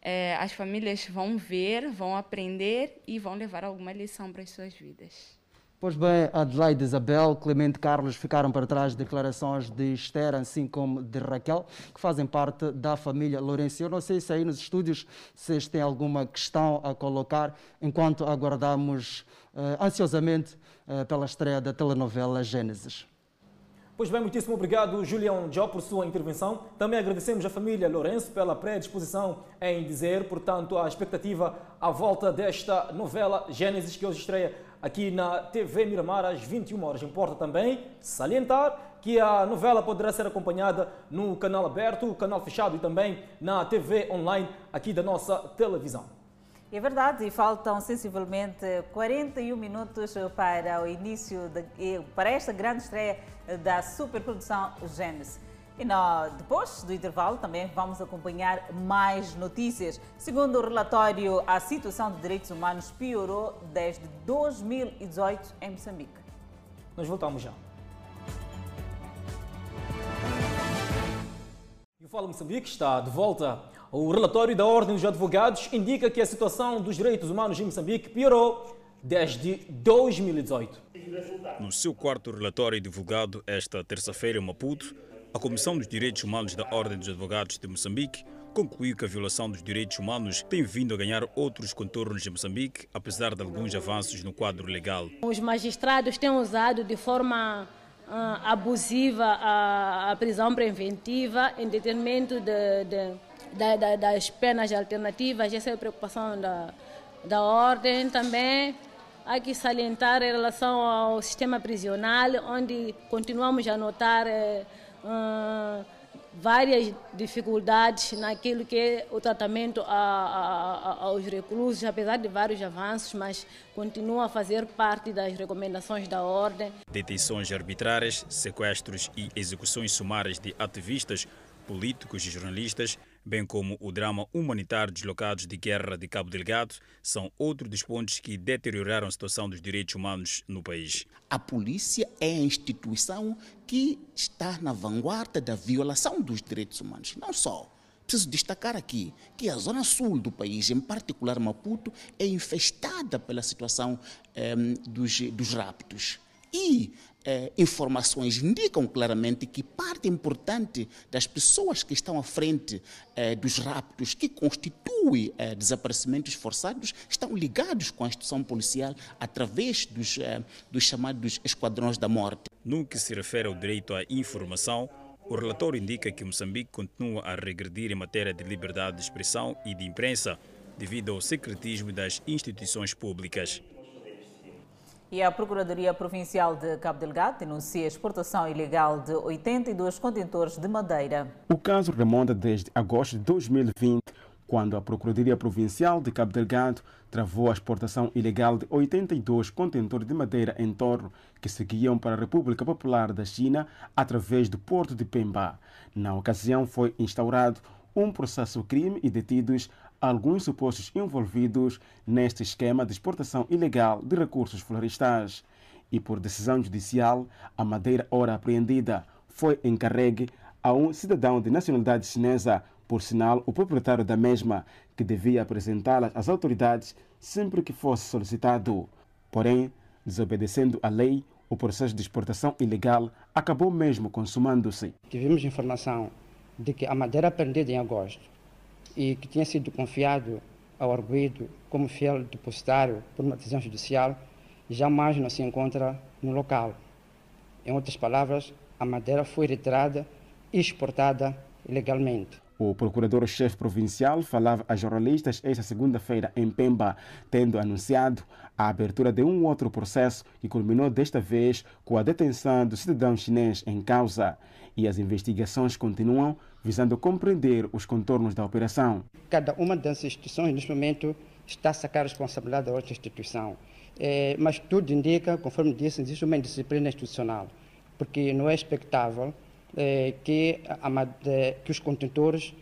é, as famílias vão ver, vão aprender e vão levar alguma lição para as suas vidas. Pois bem, Adelaide Isabel, Clemente Carlos ficaram para trás declarações de Esther, assim como de Raquel, que fazem parte da família Lourenço. Eu não sei se aí nos estúdios vocês têm alguma questão a colocar, enquanto aguardamos uh, ansiosamente uh, pela estreia da telenovela Gênesis. Pois bem, muitíssimo obrigado, Julião Jó, por sua intervenção. Também agradecemos à família Lourenço pela predisposição em dizer, portanto, a expectativa à volta desta novela Gênesis, que hoje estreia aqui na TV Miramar às 21 horas. Importa também salientar que a novela poderá ser acompanhada no canal aberto, canal fechado e também na TV online aqui da nossa televisão. É verdade, e faltam sensivelmente 41 minutos para o início, de, para esta grande estreia da superprodução Gênesis. E depois do intervalo também vamos acompanhar mais notícias. Segundo o relatório, a situação de direitos humanos piorou desde 2018 em Moçambique. Nós voltamos já. E o Fala Moçambique está de volta. O relatório da Ordem dos Advogados indica que a situação dos direitos humanos em Moçambique piorou desde 2018. No seu quarto relatório divulgado esta terça-feira em Maputo, a Comissão dos Direitos Humanos da Ordem dos Advogados de Moçambique concluiu que a violação dos direitos humanos tem vindo a ganhar outros contornos em Moçambique, apesar de alguns avanços no quadro legal. Os magistrados têm usado de forma uh, abusiva a, a, prisão preventiva em detrimento de, de, de, das penas alternativas. Essa é a preocupação da, da ordem também. Há que salientar em relação ao sistema prisional, onde continuamos a notar. Eh, várias dificuldades naquilo que é o tratamento a, a, a, aos reclusos, apesar de vários avanços, mas continua a fazer parte das recomendações da ordem. Detenções arbitrárias, sequestros e execuções sumárias de ativistas, políticos e jornalistas bem como o drama humanitário deslocados de guerra de Cabo Delgado, são outro dos pontos que deterioraram a situação dos direitos humanos no país. A polícia é a instituição que está na vanguarda da violação dos direitos humanos. Não só. Preciso destacar aqui que a zona sul do país, em particular Maputo, é infestada pela situação eh, dos, dos raptos. E eh, informações indicam claramente que parte importante das pessoas que estão à frente eh, dos raptos, que constituem eh, desaparecimentos forçados, estão ligados com a instituição policial através dos, dos chamados esquadrões da morte. No que se refere ao direito à informação, o relatório indica que Moçambique continua a regredir em matéria de liberdade de expressão e de imprensa, devido ao secretismo das instituições públicas. E a Procuradoria Provincial de Cabo Delgado denuncia a exportação ilegal de 82 contentores de madeira. O caso remonta desde agosto de 2020, quando a Procuradoria Provincial de Cabo Delgado travou a exportação ilegal de 82 contentores de madeira em torno que seguiam para a República Popular da China através do porto de Pemba. Na ocasião foi instaurado um processo crime e detidos alguns supostos envolvidos neste esquema de exportação ilegal de recursos florestais. E por decisão judicial, a madeira ora apreendida foi encarregue a um cidadão de nacionalidade chinesa, por sinal o proprietário da mesma, que devia apresentá-las às autoridades sempre que fosse solicitado. Porém, desobedecendo a lei, o processo de exportação ilegal acabou mesmo consumando-se. Tivemos informação de que a madeira apreendida em agosto e que tinha sido confiado ao arguido como fiel depositário por uma decisão judicial, jamais não se encontra no local. Em outras palavras, a madeira foi retirada e exportada ilegalmente. O procurador-chefe provincial falava a jornalistas esta segunda-feira em Pemba, tendo anunciado a abertura de um outro processo que culminou desta vez com a detenção do cidadão chinês em causa. E as investigações continuam visando compreender os contornos da operação. Cada uma das instituições, neste momento, está a sacar a responsabilidade da outra instituição. É, mas tudo indica, conforme disse, existe uma indisciplina institucional, porque não é expectável é, que, a, que os contentores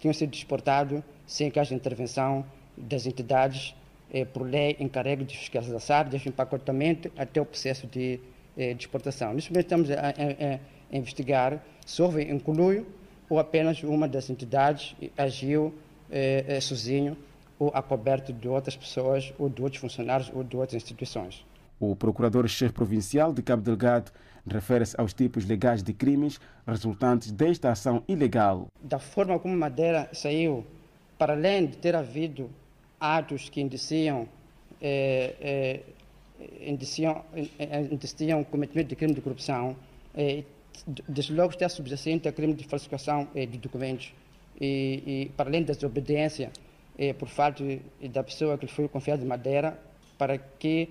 tenham sido exportados sem que haja intervenção das entidades é, por lei encarregue de fiscalização, de empacotamento até o processo de, é, de exportação. Neste momento estamos a, a, a investigar se houve incluio ou apenas uma das entidades agiu eh, eh, sozinho ou acoberto de outras pessoas ou de outros funcionários ou de outras instituições. O procurador-chefe provincial de Cabo Delgado refere-se aos tipos legais de crimes resultantes desta ação ilegal. Da forma como Madeira saiu, para além de ter havido atos que indiciam, eh, eh, indiciam, eh, indiciam cometimento de crime de corrupção, eh, desde logo está subjacente a crime de falsificação eh, de documentos e, e, para além da desobediência eh, por parte da pessoa que lhe foi confiada de madeira para que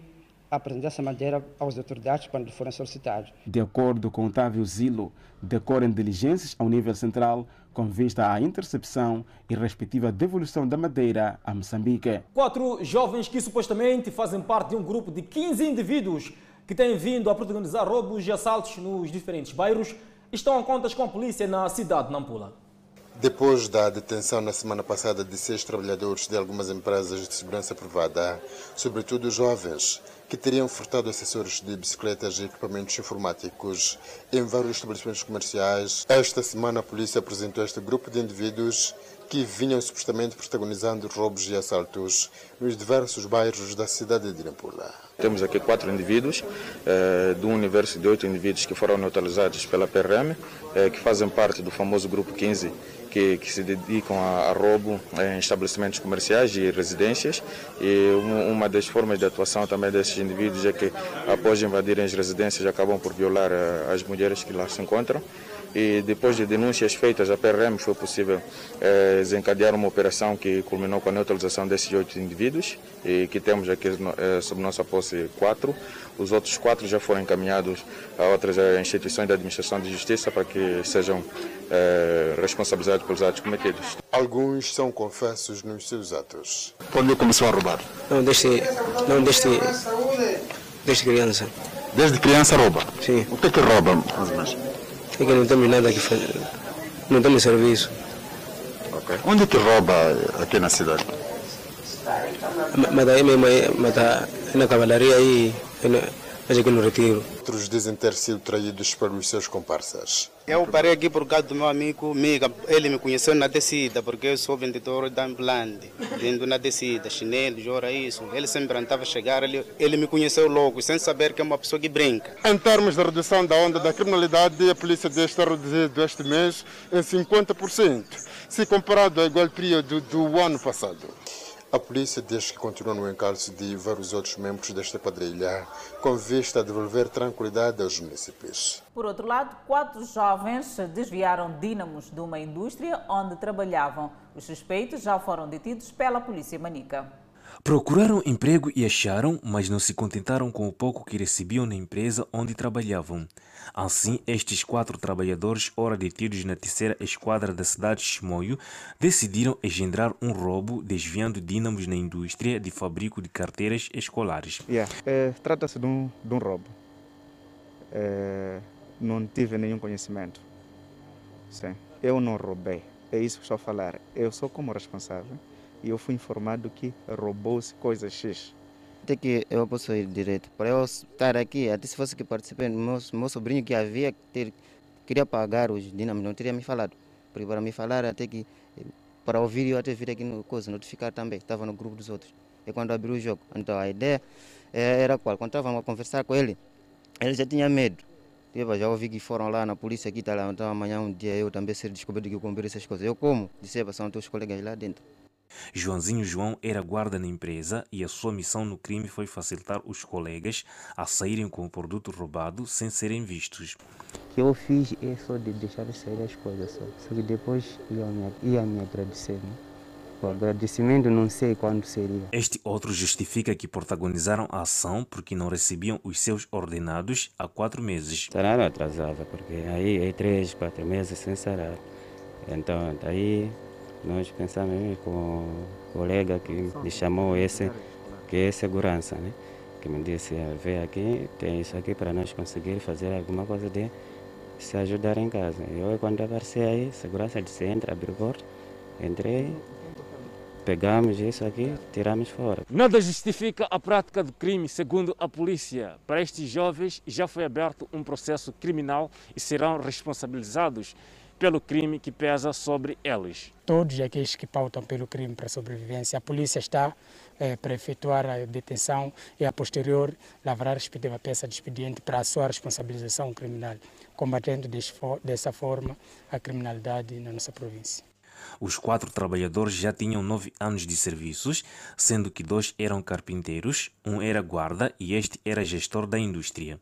apresentasse a madeira às autoridades quando foram solicitados. De acordo com Otávio Zilo, decorrem diligências ao nível central com vista à intercepção e respectiva devolução da madeira a Moçambique. Quatro jovens que supostamente fazem parte de um grupo de 15 indivíduos que têm vindo a protagonizar roubos e assaltos nos diferentes bairros, estão a contas com a polícia na cidade de Nampula. Depois da detenção na semana passada de seis trabalhadores de algumas empresas de segurança privada, sobretudo jovens, que teriam furtado acessórios de bicicletas e equipamentos informáticos em vários estabelecimentos comerciais, esta semana a polícia apresentou este grupo de indivíduos que vinham supostamente protagonizando roubos e assaltos nos diversos bairros da cidade de Nampula. Temos aqui quatro indivíduos, eh, de um universo de oito indivíduos que foram neutralizados pela PRM, eh, que fazem parte do famoso Grupo 15, que, que se dedicam a, a, roubo em estabelecimentos comerciais e residências. E uma das formas de atuação também desses indivíduos é que, após invadirem as residências, acabam por violar eh, as mulheres que lá se encontram e depois de denúncias feitas à PRM foi possível eh, desencadear uma operação que culminou com a neutralização desses oito indivíduos e que temos aqui eh, sob nossa posse quatro. Os outros quatro já foram encaminhados a outras eh, instituições da administração de justiça para que sejam eh, responsabilizados pelos atos cometidos. Alguns são confessos nos seus atos. Quando começou a roubar? Não, desde, não, desde, desde criança. Desde criança rouba? Sim. O que é que rouba? É que não temos nada que fazer. Não temos serviço. Ok. Onde que rouba aqui na cidade? Mas daí mesmo, mas na cavalaria aí, mas aqui no retiro. Outros dizem ter sido traídos pelos seus comparsas. Eu parei aqui por causa do meu amigo Miga. Ele me conheceu na descida, porque eu sou vendedor da ambulante. Vendo na descida, chinelo, jora isso. Ele sempre andava a chegar, ele, ele me conheceu logo, sem saber que é uma pessoa que brinca. Em termos de redução da onda da criminalidade, a polícia está reduzido este mês em 50%, se comparado ao igual período do ano passado. A polícia diz que continua no encalço de vários outros membros desta quadrilha, com vista a devolver tranquilidade aos municípios. Por outro lado, quatro jovens desviaram dínamos de uma indústria onde trabalhavam. Os suspeitos já foram detidos pela polícia manica. Procuraram emprego e acharam, mas não se contentaram com o pouco que recebiam na empresa onde trabalhavam. Assim, estes quatro trabalhadores, ora detidos na terceira esquadra da cidade de Chimoio, decidiram engendrar um roubo desviando dínamos na indústria de fabrico de carteiras escolares. Yeah. É, Trata-se de, um, de um roubo. É, não tive nenhum conhecimento. Sim. Eu não roubei. É isso que estou a falar. Eu sou como responsável e eu fui informado que roubou-se coisa X. Até que eu posso ir direto. Para eu estar aqui, até se fosse que participei, meu, meu sobrinho que havia ter, queria pagar os dinâmicos, não teria me falado. Porque para me falar, até que para ouvir, eu até vir aqui no coisa, notificar também, estava no grupo dos outros. É quando abriu o jogo. Então a ideia era qual? Quando estávamos a conversar com ele, ele já tinha medo. Eu já ouvi que foram lá na polícia aqui, tá lá, então amanhã um dia eu também ser descoberto que eu comprei essas coisas. Eu como? Disse, são teus colegas lá dentro. Joãozinho João era guarda na empresa e a sua missão no crime foi facilitar os colegas a saírem com o produto roubado sem serem vistos. O que eu fiz é só de deixar sair as coisas só. Só que depois ia me, ia me agradecer. Né? O agradecimento não sei quando seria. Este outro justifica que protagonizaram a ação porque não recebiam os seus ordenados há quatro meses. Salário atrasava, porque aí é três, quatro meses sem salário. Então, daí nós pensamos com o colega que me chamou esse, que é segurança, né? que me disse, vem aqui, tem isso aqui para nós conseguir fazer alguma coisa de se ajudar em casa. Eu, quando apareci aí, segurança disse, entra, abre a porta, entrei, pegamos isso aqui, tiramos fora. Nada justifica a prática do crime, segundo a polícia. Para estes jovens já foi aberto um processo criminal e serão responsabilizados pelo crime que pesa sobre eles. Todos aqueles que pautam pelo crime para a sobrevivência, a polícia está é, para efetuar a detenção e a posterior lavrar a respectiva peça de expediente para a sua responsabilização criminal, combatendo dessa forma a criminalidade na nossa província. Os quatro trabalhadores já tinham nove anos de serviços, sendo que dois eram carpinteiros, um era guarda e este era gestor da indústria.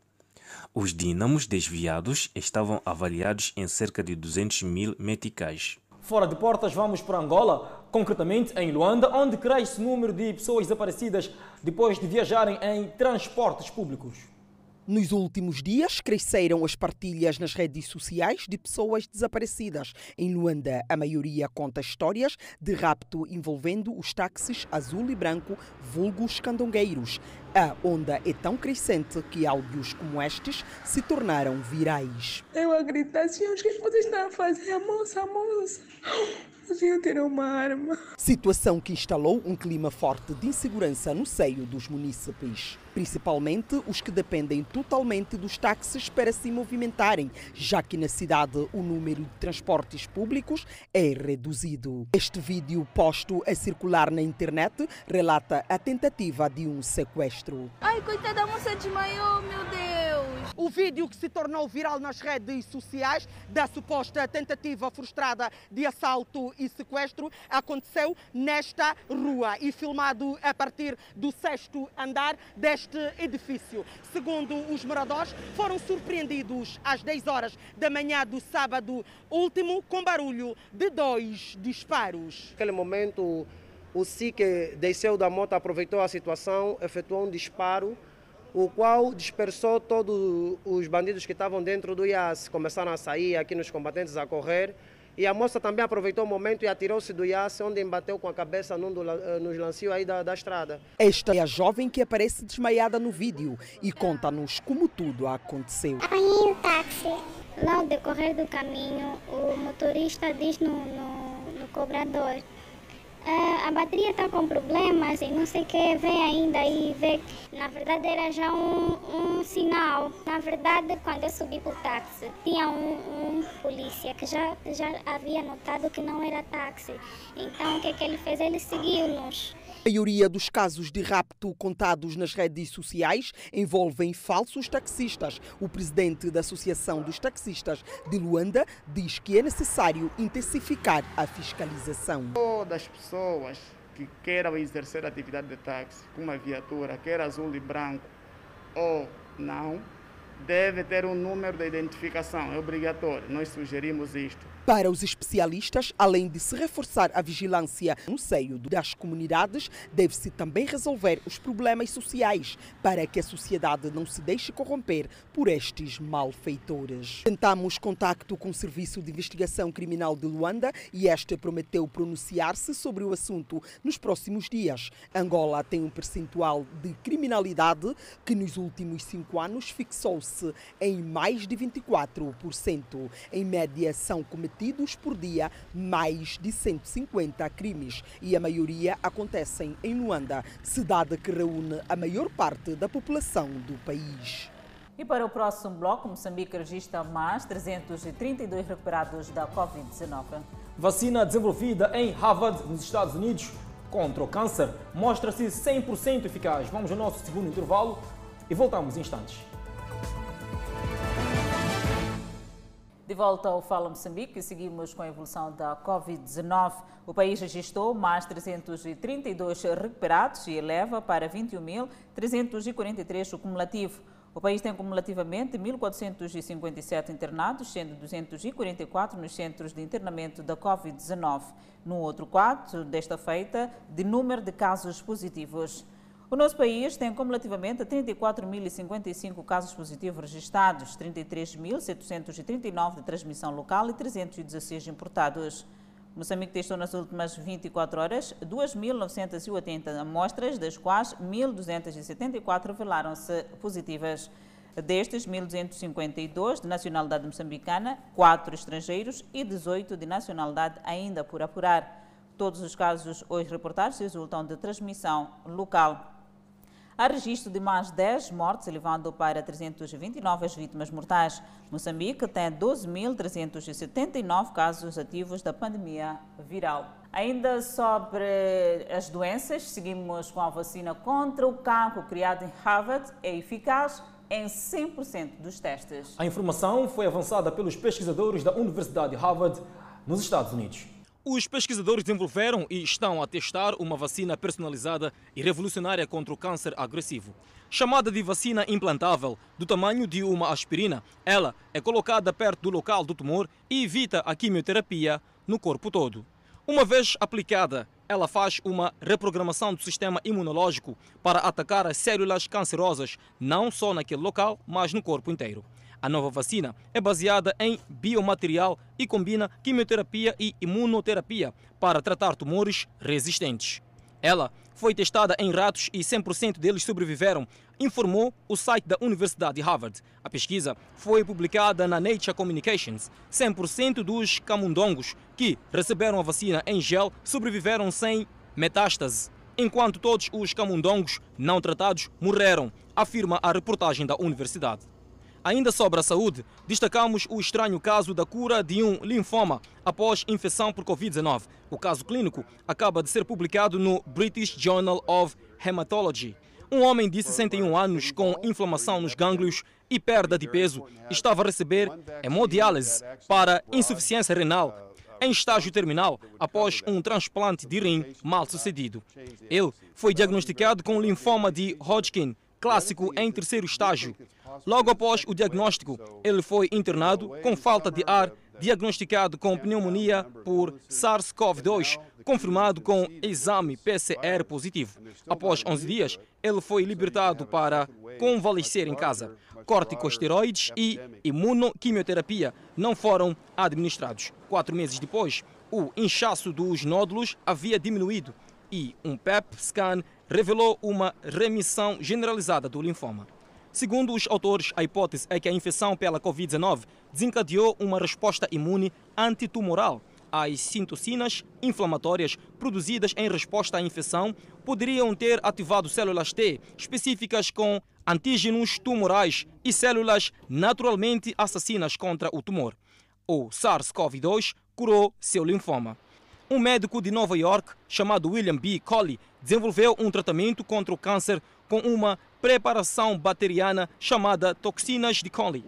Os dínamos desviados estavam avaliados em cerca de 200 mil meticais. Fora de portas, vamos para Angola, concretamente em Luanda, onde cresce o número de pessoas desaparecidas depois de viajarem em transportes públicos. Nos últimos dias, cresceram as partilhas nas redes sociais de pessoas desaparecidas. Em Luanda, a maioria conta histórias de rapto envolvendo os táxis azul e branco, vulgos candongueiros. A onda é tão crescente que áudios como estes se tornaram virais. Eu a gritar, senhores, o que vocês estão a fazer? A moça, a moça. Eu ter uma arma. Situação que instalou um clima forte de insegurança no seio dos munícipes. Principalmente os que dependem totalmente dos táxis para se movimentarem, já que na cidade o número de transportes públicos é reduzido. Este vídeo posto a circular na internet relata a tentativa de um sequestro. Ai, coitada da moça desmaiou, meu Deus! O vídeo que se tornou viral nas redes sociais da suposta tentativa frustrada de assalto e sequestro aconteceu nesta rua e filmado a partir do sexto andar deste edifício. Segundo os moradores, foram surpreendidos às 10 horas da manhã do sábado último com barulho de dois disparos. Naquele momento, o SIC desceu da moto, aproveitou a situação, efetuou um disparo o qual dispersou todos os bandidos que estavam dentro do IAS. Começaram a sair aqui nos combatentes a correr. E a moça também aproveitou o momento e atirou-se do IAS, onde embateu com a cabeça num do, nos lancios aí da, da estrada. Esta é a jovem que aparece desmaiada no vídeo e conta-nos como tudo aconteceu. Apanhei o táxi. Lá ao decorrer do caminho, o motorista diz no, no, no cobrador Uh, a bateria está com problemas e não sei o que, vê ainda e vê na verdade era já um, um sinal. Na verdade, quando eu subi para o táxi, tinha um, um, polícia que já, já havia notado que não era táxi. Então o que, que ele fez? Ele seguiu-nos. A maioria dos casos de rapto contados nas redes sociais envolvem falsos taxistas. O presidente da Associação dos Taxistas de Luanda diz que é necessário intensificar a fiscalização. Todas as pessoas que queiram exercer atividade de táxi com uma viatura, quer azul e branco ou não, deve ter um número de identificação, é obrigatório. Nós sugerimos isto. Para os especialistas, além de se reforçar a vigilância no seio das comunidades, deve-se também resolver os problemas sociais para que a sociedade não se deixe corromper por estes malfeitores. Tentamos contacto com o Serviço de Investigação Criminal de Luanda e este prometeu pronunciar-se sobre o assunto nos próximos dias. Angola tem um percentual de criminalidade que nos últimos cinco anos fixou-se em mais de 24%. Em média, são cometidos cometidos por dia mais de 150 crimes e a maioria acontecem em Luanda, cidade que reúne a maior parte da população do país. E para o próximo bloco, Moçambique registra mais 332 recuperados da Covid-19. Vacina desenvolvida em Harvard, nos Estados Unidos, contra o câncer, mostra-se 100% eficaz. Vamos ao nosso segundo intervalo e voltamos em instantes. De volta ao Fala Moçambique, seguimos com a evolução da Covid-19. O país registrou mais 332 recuperados e eleva para 21.343 o cumulativo. O país tem cumulativamente 1.457 internados, sendo 244 nos centros de internamento da Covid-19. No outro quadro desta feita, de número de casos positivos. O nosso país tem cumulativamente 34.055 casos positivos registrados, 33.739 de transmissão local e 316 importados. Moçambique testou nas últimas 24 horas 2.980 amostras, das quais 1.274 revelaram-se positivas. Destes, 1.252 de nacionalidade moçambicana, 4 estrangeiros e 18 de nacionalidade ainda por apurar. Todos os casos hoje reportados resultam de transmissão local. Há registro de mais 10 mortes, elevando para 329 as vítimas mortais. Moçambique tem 12.379 casos ativos da pandemia viral. Ainda sobre as doenças, seguimos com a vacina contra o cancro criada em Harvard, é eficaz em 100% dos testes. A informação foi avançada pelos pesquisadores da Universidade de Harvard, nos Estados Unidos. Os pesquisadores desenvolveram e estão a testar uma vacina personalizada e revolucionária contra o câncer agressivo. Chamada de vacina implantável, do tamanho de uma aspirina, ela é colocada perto do local do tumor e evita a quimioterapia no corpo todo. Uma vez aplicada, ela faz uma reprogramação do sistema imunológico para atacar as células cancerosas, não só naquele local, mas no corpo inteiro. A nova vacina é baseada em biomaterial e combina quimioterapia e imunoterapia para tratar tumores resistentes. Ela foi testada em ratos e 100% deles sobreviveram, informou o site da Universidade de Harvard. A pesquisa foi publicada na Nature Communications. 100% dos camundongos que receberam a vacina em gel sobreviveram sem metástase, enquanto todos os camundongos não tratados morreram, afirma a reportagem da universidade. Ainda sobre a saúde, destacamos o estranho caso da cura de um linfoma após infecção por Covid-19. O caso clínico acaba de ser publicado no British Journal of Hematology. Um homem de 61 anos com inflamação nos gânglios e perda de peso estava a receber hemodiálise para insuficiência renal em estágio terminal após um transplante de rim mal sucedido. Ele foi diagnosticado com linfoma de Hodgkin, clássico em terceiro estágio. Logo após o diagnóstico, ele foi internado com falta de ar, diagnosticado com pneumonia por SARS-CoV-2, confirmado com exame PCR positivo. Após 11 dias, ele foi libertado para convalescer em casa. Corticosteroides e imunoquimioterapia não foram administrados. Quatro meses depois, o inchaço dos nódulos havia diminuído e um PET scan revelou uma remissão generalizada do linfoma. Segundo os autores, a hipótese é que a infecção pela Covid-19 desencadeou uma resposta imune antitumoral. As citocinas inflamatórias produzidas em resposta à infecção poderiam ter ativado células T específicas com antígenos tumorais e células naturalmente assassinas contra o tumor. O SARS-CoV-2 curou seu linfoma. Um médico de Nova York, chamado William B. Colley, desenvolveu um tratamento contra o câncer com uma preparação bacteriana chamada toxinas de Colley.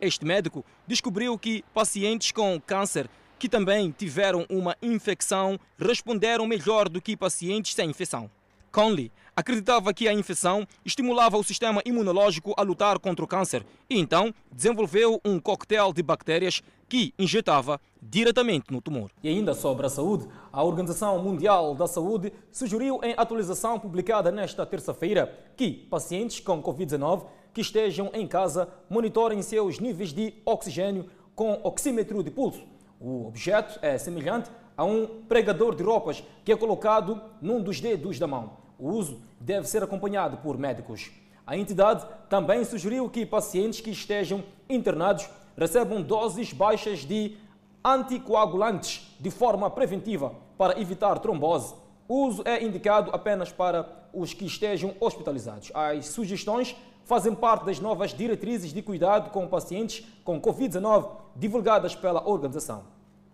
Este médico descobriu que pacientes com câncer que também tiveram uma infecção responderam melhor do que pacientes sem infecção. Conley acreditava que a infecção estimulava o sistema imunológico a lutar contra o câncer e então desenvolveu um coquetel de bactérias que injetava diretamente no tumor. E ainda sobre a saúde, a Organização Mundial da Saúde sugeriu em atualização publicada nesta terça-feira que pacientes com Covid-19 que estejam em casa monitorem seus níveis de oxigênio com oxímetro de pulso. O objeto é semelhante a um pregador de roupas que é colocado num dos dedos da mão. O uso deve ser acompanhado por médicos. A entidade também sugeriu que pacientes que estejam internados recebam doses baixas de anticoagulantes de forma preventiva para evitar trombose. O uso é indicado apenas para os que estejam hospitalizados. As sugestões fazem parte das novas diretrizes de cuidado com pacientes com Covid-19 divulgadas pela organização.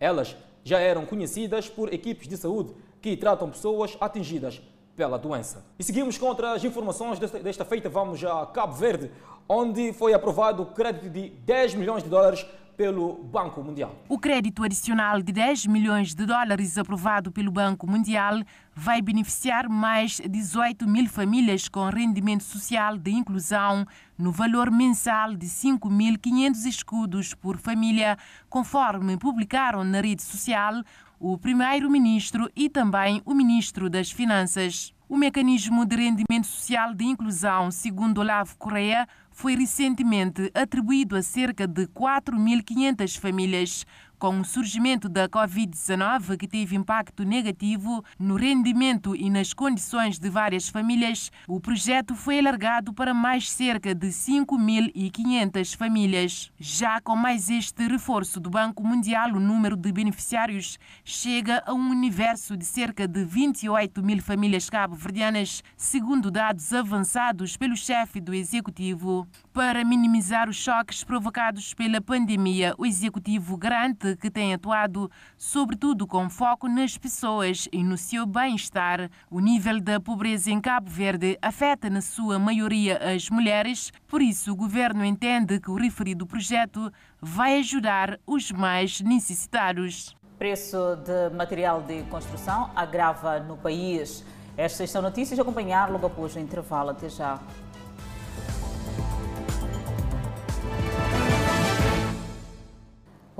Elas já eram conhecidas por equipes de saúde que tratam pessoas atingidas pela doença. E seguimos com outras informações desta, desta feita. Vamos a Cabo Verde, onde foi aprovado o crédito de 10 milhões de dólares pelo Banco Mundial. O crédito adicional de 10 milhões de dólares aprovado pelo Banco Mundial vai beneficiar mais 18 mil famílias com rendimento social de inclusão no valor mensal de 5.500 escudos por família, conforme publicaram na rede social o primeiro-ministro e também o ministro das Finanças. O mecanismo de rendimento social de inclusão, segundo Olavo Correia, foi recentemente atribuído a cerca de 4.500 famílias. Com o surgimento da Covid-19, que teve impacto negativo no rendimento e nas condições de várias famílias, o projeto foi alargado para mais cerca de 5.500 famílias. Já com mais este reforço do Banco Mundial, o número de beneficiários chega a um universo de cerca de 28 mil famílias cabo-verdianas, segundo dados avançados pelo chefe do executivo. Para minimizar os choques provocados pela pandemia, o executivo garante que tem atuado sobretudo com foco nas pessoas e no seu bem-estar. O nível da pobreza em Cabo Verde afeta na sua maioria as mulheres, por isso o governo entende que o referido projeto vai ajudar os mais necessitados. Preço de material de construção agrava no país. Estas são notícias a acompanhar logo após o intervalo. Até já.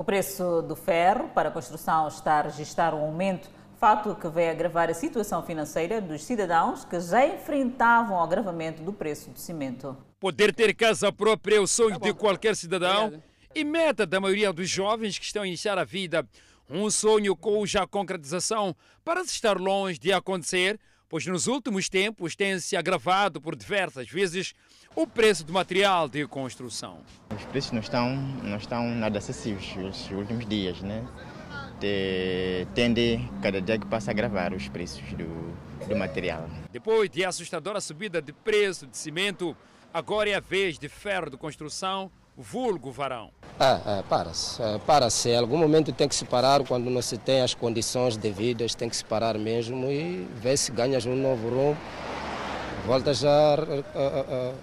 Preço do ferro para a construção está a registrar um aumento, fato que vai agravar a situação financeira dos cidadãos que já enfrentavam o agravamento do preço do cimento. Poder ter casa própria é o sonho de qualquer cidadão e meta da maioria dos jovens que estão a iniciar a vida. Um sonho cuja concretização parece estar longe de acontecer, pois nos últimos tempos tem se agravado por diversas vezes o preço do material de construção. Os preços não estão, não estão nada acessíveis nos últimos dias, né? De, tende cada dia que passa a agravar os preços do, do material. Depois de assustadora subida de preço de cimento, agora é a vez de ferro de construção, vulgo varão. É, é, para-se. É, para-se. Em algum momento tem que se parar quando não se tem as condições devidas, tem que se parar mesmo e ver se ganhas um novo rumo volta já a, a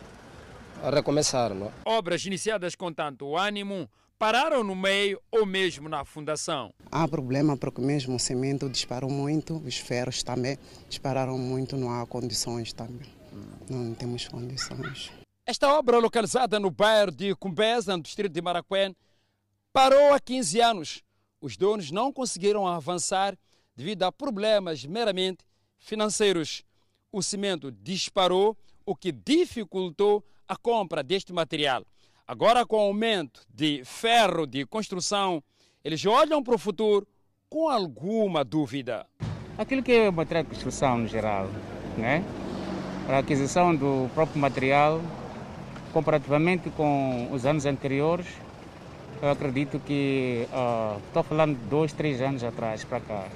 recomeçar. Não? Obras iniciadas com tanto ânimo pararam no meio ou mesmo na fundação. Há problema porque mesmo o cimento disparou muito, os ferros também dispararam muito, não há condições também. Não temos condições. Esta obra, localizada no bairro de Cumbeza, no distrito de Maracuén, parou há 15 anos. Os donos não conseguiram avançar devido a problemas meramente financeiros. O cimento disparou, o que dificultou a compra deste material. Agora, com o aumento de ferro de construção, eles olham para o futuro com alguma dúvida. Aquilo que é o material de construção no geral, né? a aquisição do próprio material, comparativamente com os anos anteriores, eu acredito que, uh, estou falando de dois, três anos atrás para cá,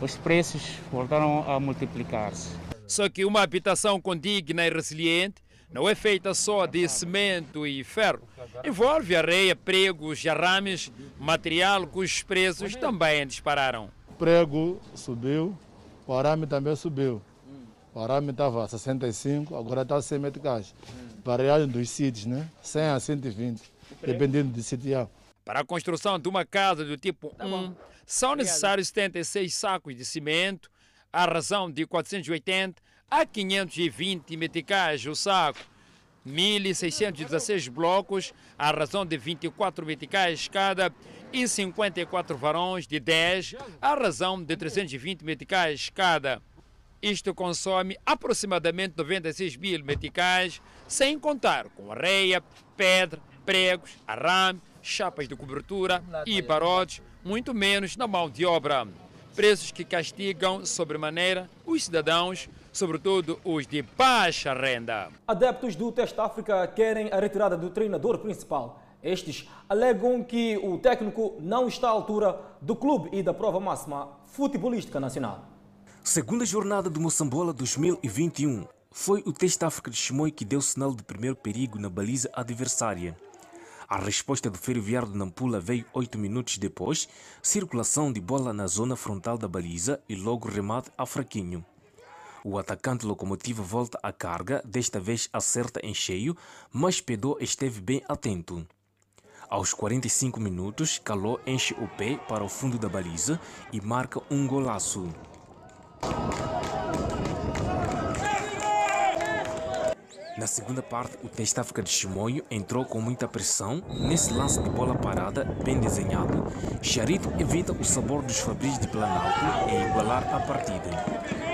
os preços voltaram a multiplicar-se. Só que uma habitação condigna e resiliente não é feita só de cimento e ferro. Envolve areia, pregos e arrames, material cujos preços também dispararam. O prego subiu, o arame também subiu. O arame estava a 65, agora está a 100 meticais. Variagem dos sítios, né? 100 a 120, dependendo do sítio. Para a construção de uma casa do tipo 1, são necessários 76 sacos de cimento, à razão de 480 a 520 meticais o saco. 1.616 blocos, à razão de 24 meticais cada, e 54 varões de 10, à razão de 320 meticais cada. Isto consome aproximadamente 96 mil meticais, sem contar com areia, pedra, pregos, arame, chapas de cobertura e barotes, muito menos na mão de obra. Preços que castigam sobremaneira os cidadãos sobretudo os de baixa renda. Adeptos do Teste África querem a retirada do treinador principal. Estes alegam que o técnico não está à altura do clube e da prova máxima futebolística nacional. Segunda jornada do Moçambola 2021. Foi o Teste África de Chimoio que deu sinal de primeiro perigo na baliza adversária. A resposta do ferroviário de Nampula veio oito minutos depois, circulação de bola na zona frontal da baliza e logo remate a fraquinho. O atacante locomotivo volta à carga, desta vez acerta em cheio, mas Pedro esteve bem atento. Aos 45 minutos, Caló enche o pé para o fundo da baliza e marca um golaço. Na segunda parte, o teste África de Chimoio entrou com muita pressão. Nesse lance de bola parada, bem desenhado, Charito evita o sabor dos Fabris de Planalto e igualar a partida.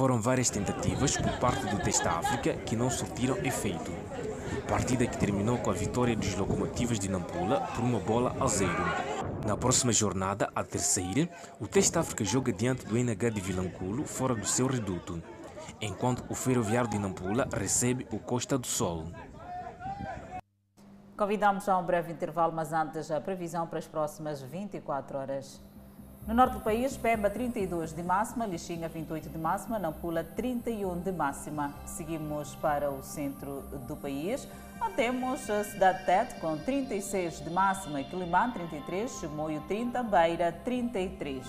Foram várias tentativas por parte do Teste África que não surtiram efeito. Partida que terminou com a vitória dos locomotivos de Nampula por uma bola a zero. Na próxima jornada, a terceira, o Teste África joga diante do NH de Vilanculo, fora do seu reduto, enquanto o Ferroviário de Nampula recebe o Costa do Sol. Convidamos a um breve intervalo, mas antes a previsão para as próximas 24 horas. No norte do país, Pemba 32 de máxima, Lixinga 28 de máxima, Nampula 31 de máxima. Seguimos para o centro do país, onde temos a cidade Tete com 36 de máxima, Quilimã 33, Chimoio 30, Beira 33.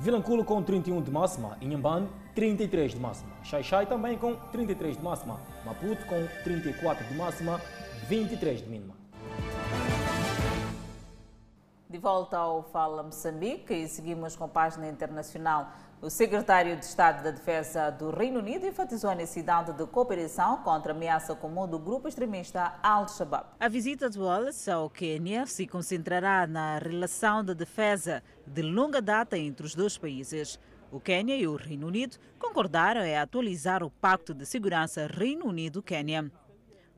Vilanculo com 31 de máxima, Inhambane 33 de máxima, Xaixai também com 33 de máxima, Maputo com 34 de máxima, 23 de mínima. De volta ao Fala Moçambique e seguimos com a página internacional. O secretário de Estado da Defesa do Reino Unido enfatizou a necessidade de cooperação contra a ameaça comum do grupo extremista Al-Shabaab. A visita de Wallace ao Quênia se concentrará na relação de defesa de longa data entre os dois países. O Quênia e o Reino Unido concordaram em atualizar o Pacto de Segurança Reino Unido-Quênia.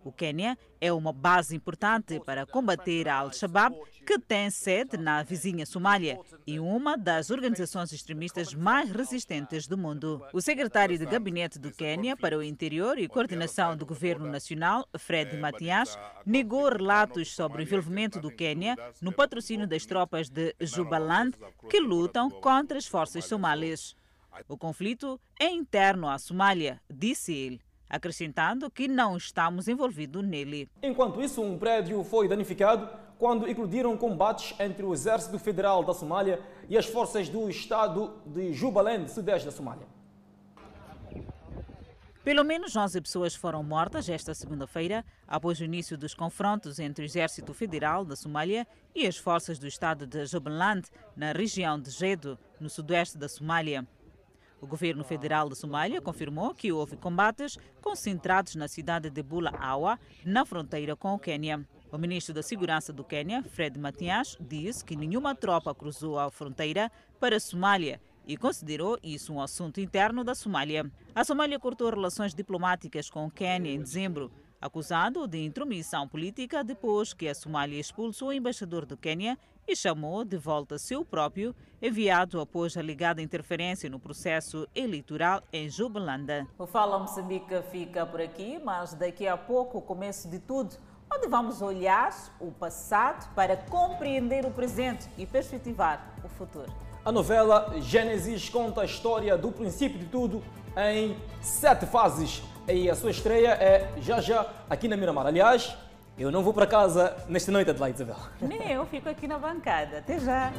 O Quênia é uma base importante para combater a Al-Shabaab, que tem sede na vizinha Somália e uma das organizações extremistas mais resistentes do mundo. O secretário de gabinete do Quênia para o Interior e Coordenação do Governo Nacional, Fred Matias, negou relatos sobre o envolvimento do Quênia no patrocínio das tropas de Jubaland que lutam contra as forças somalis. O conflito é interno à Somália, disse ele acrescentando que não estamos envolvidos nele. Enquanto isso, um prédio foi danificado quando eclodiram combates entre o Exército Federal da Somália e as forças do Estado de Jubaland, sudeste da Somália. Pelo menos 11 pessoas foram mortas esta segunda-feira, após o início dos confrontos entre o Exército Federal da Somália e as forças do estado de Jubaland, na região de Gedo, no sudoeste da Somália. O governo federal da Somália confirmou que houve combates concentrados na cidade de Bula Awa, na fronteira com o Quênia. O ministro da Segurança do Quênia, Fred Matias, disse que nenhuma tropa cruzou a fronteira para a Somália e considerou isso um assunto interno da Somália. A Somália cortou relações diplomáticas com o Quênia em dezembro, acusado de intromissão política depois que a Somália expulsou o embaixador do Quênia e chamou de volta seu próprio, enviado após a ligada interferência no processo eleitoral em Jubalanda. O Fala Moçambique fica por aqui, mas daqui a pouco o começo de tudo, onde vamos olhar o passado para compreender o presente e perspectivar o futuro. A novela Gênesis conta a história do princípio de tudo em sete fases. E a sua estreia é já já aqui na Miramar. Aliás, eu não vou para casa nesta noite, Adelaide Isabel. Nem eu, fico aqui na bancada. Até já!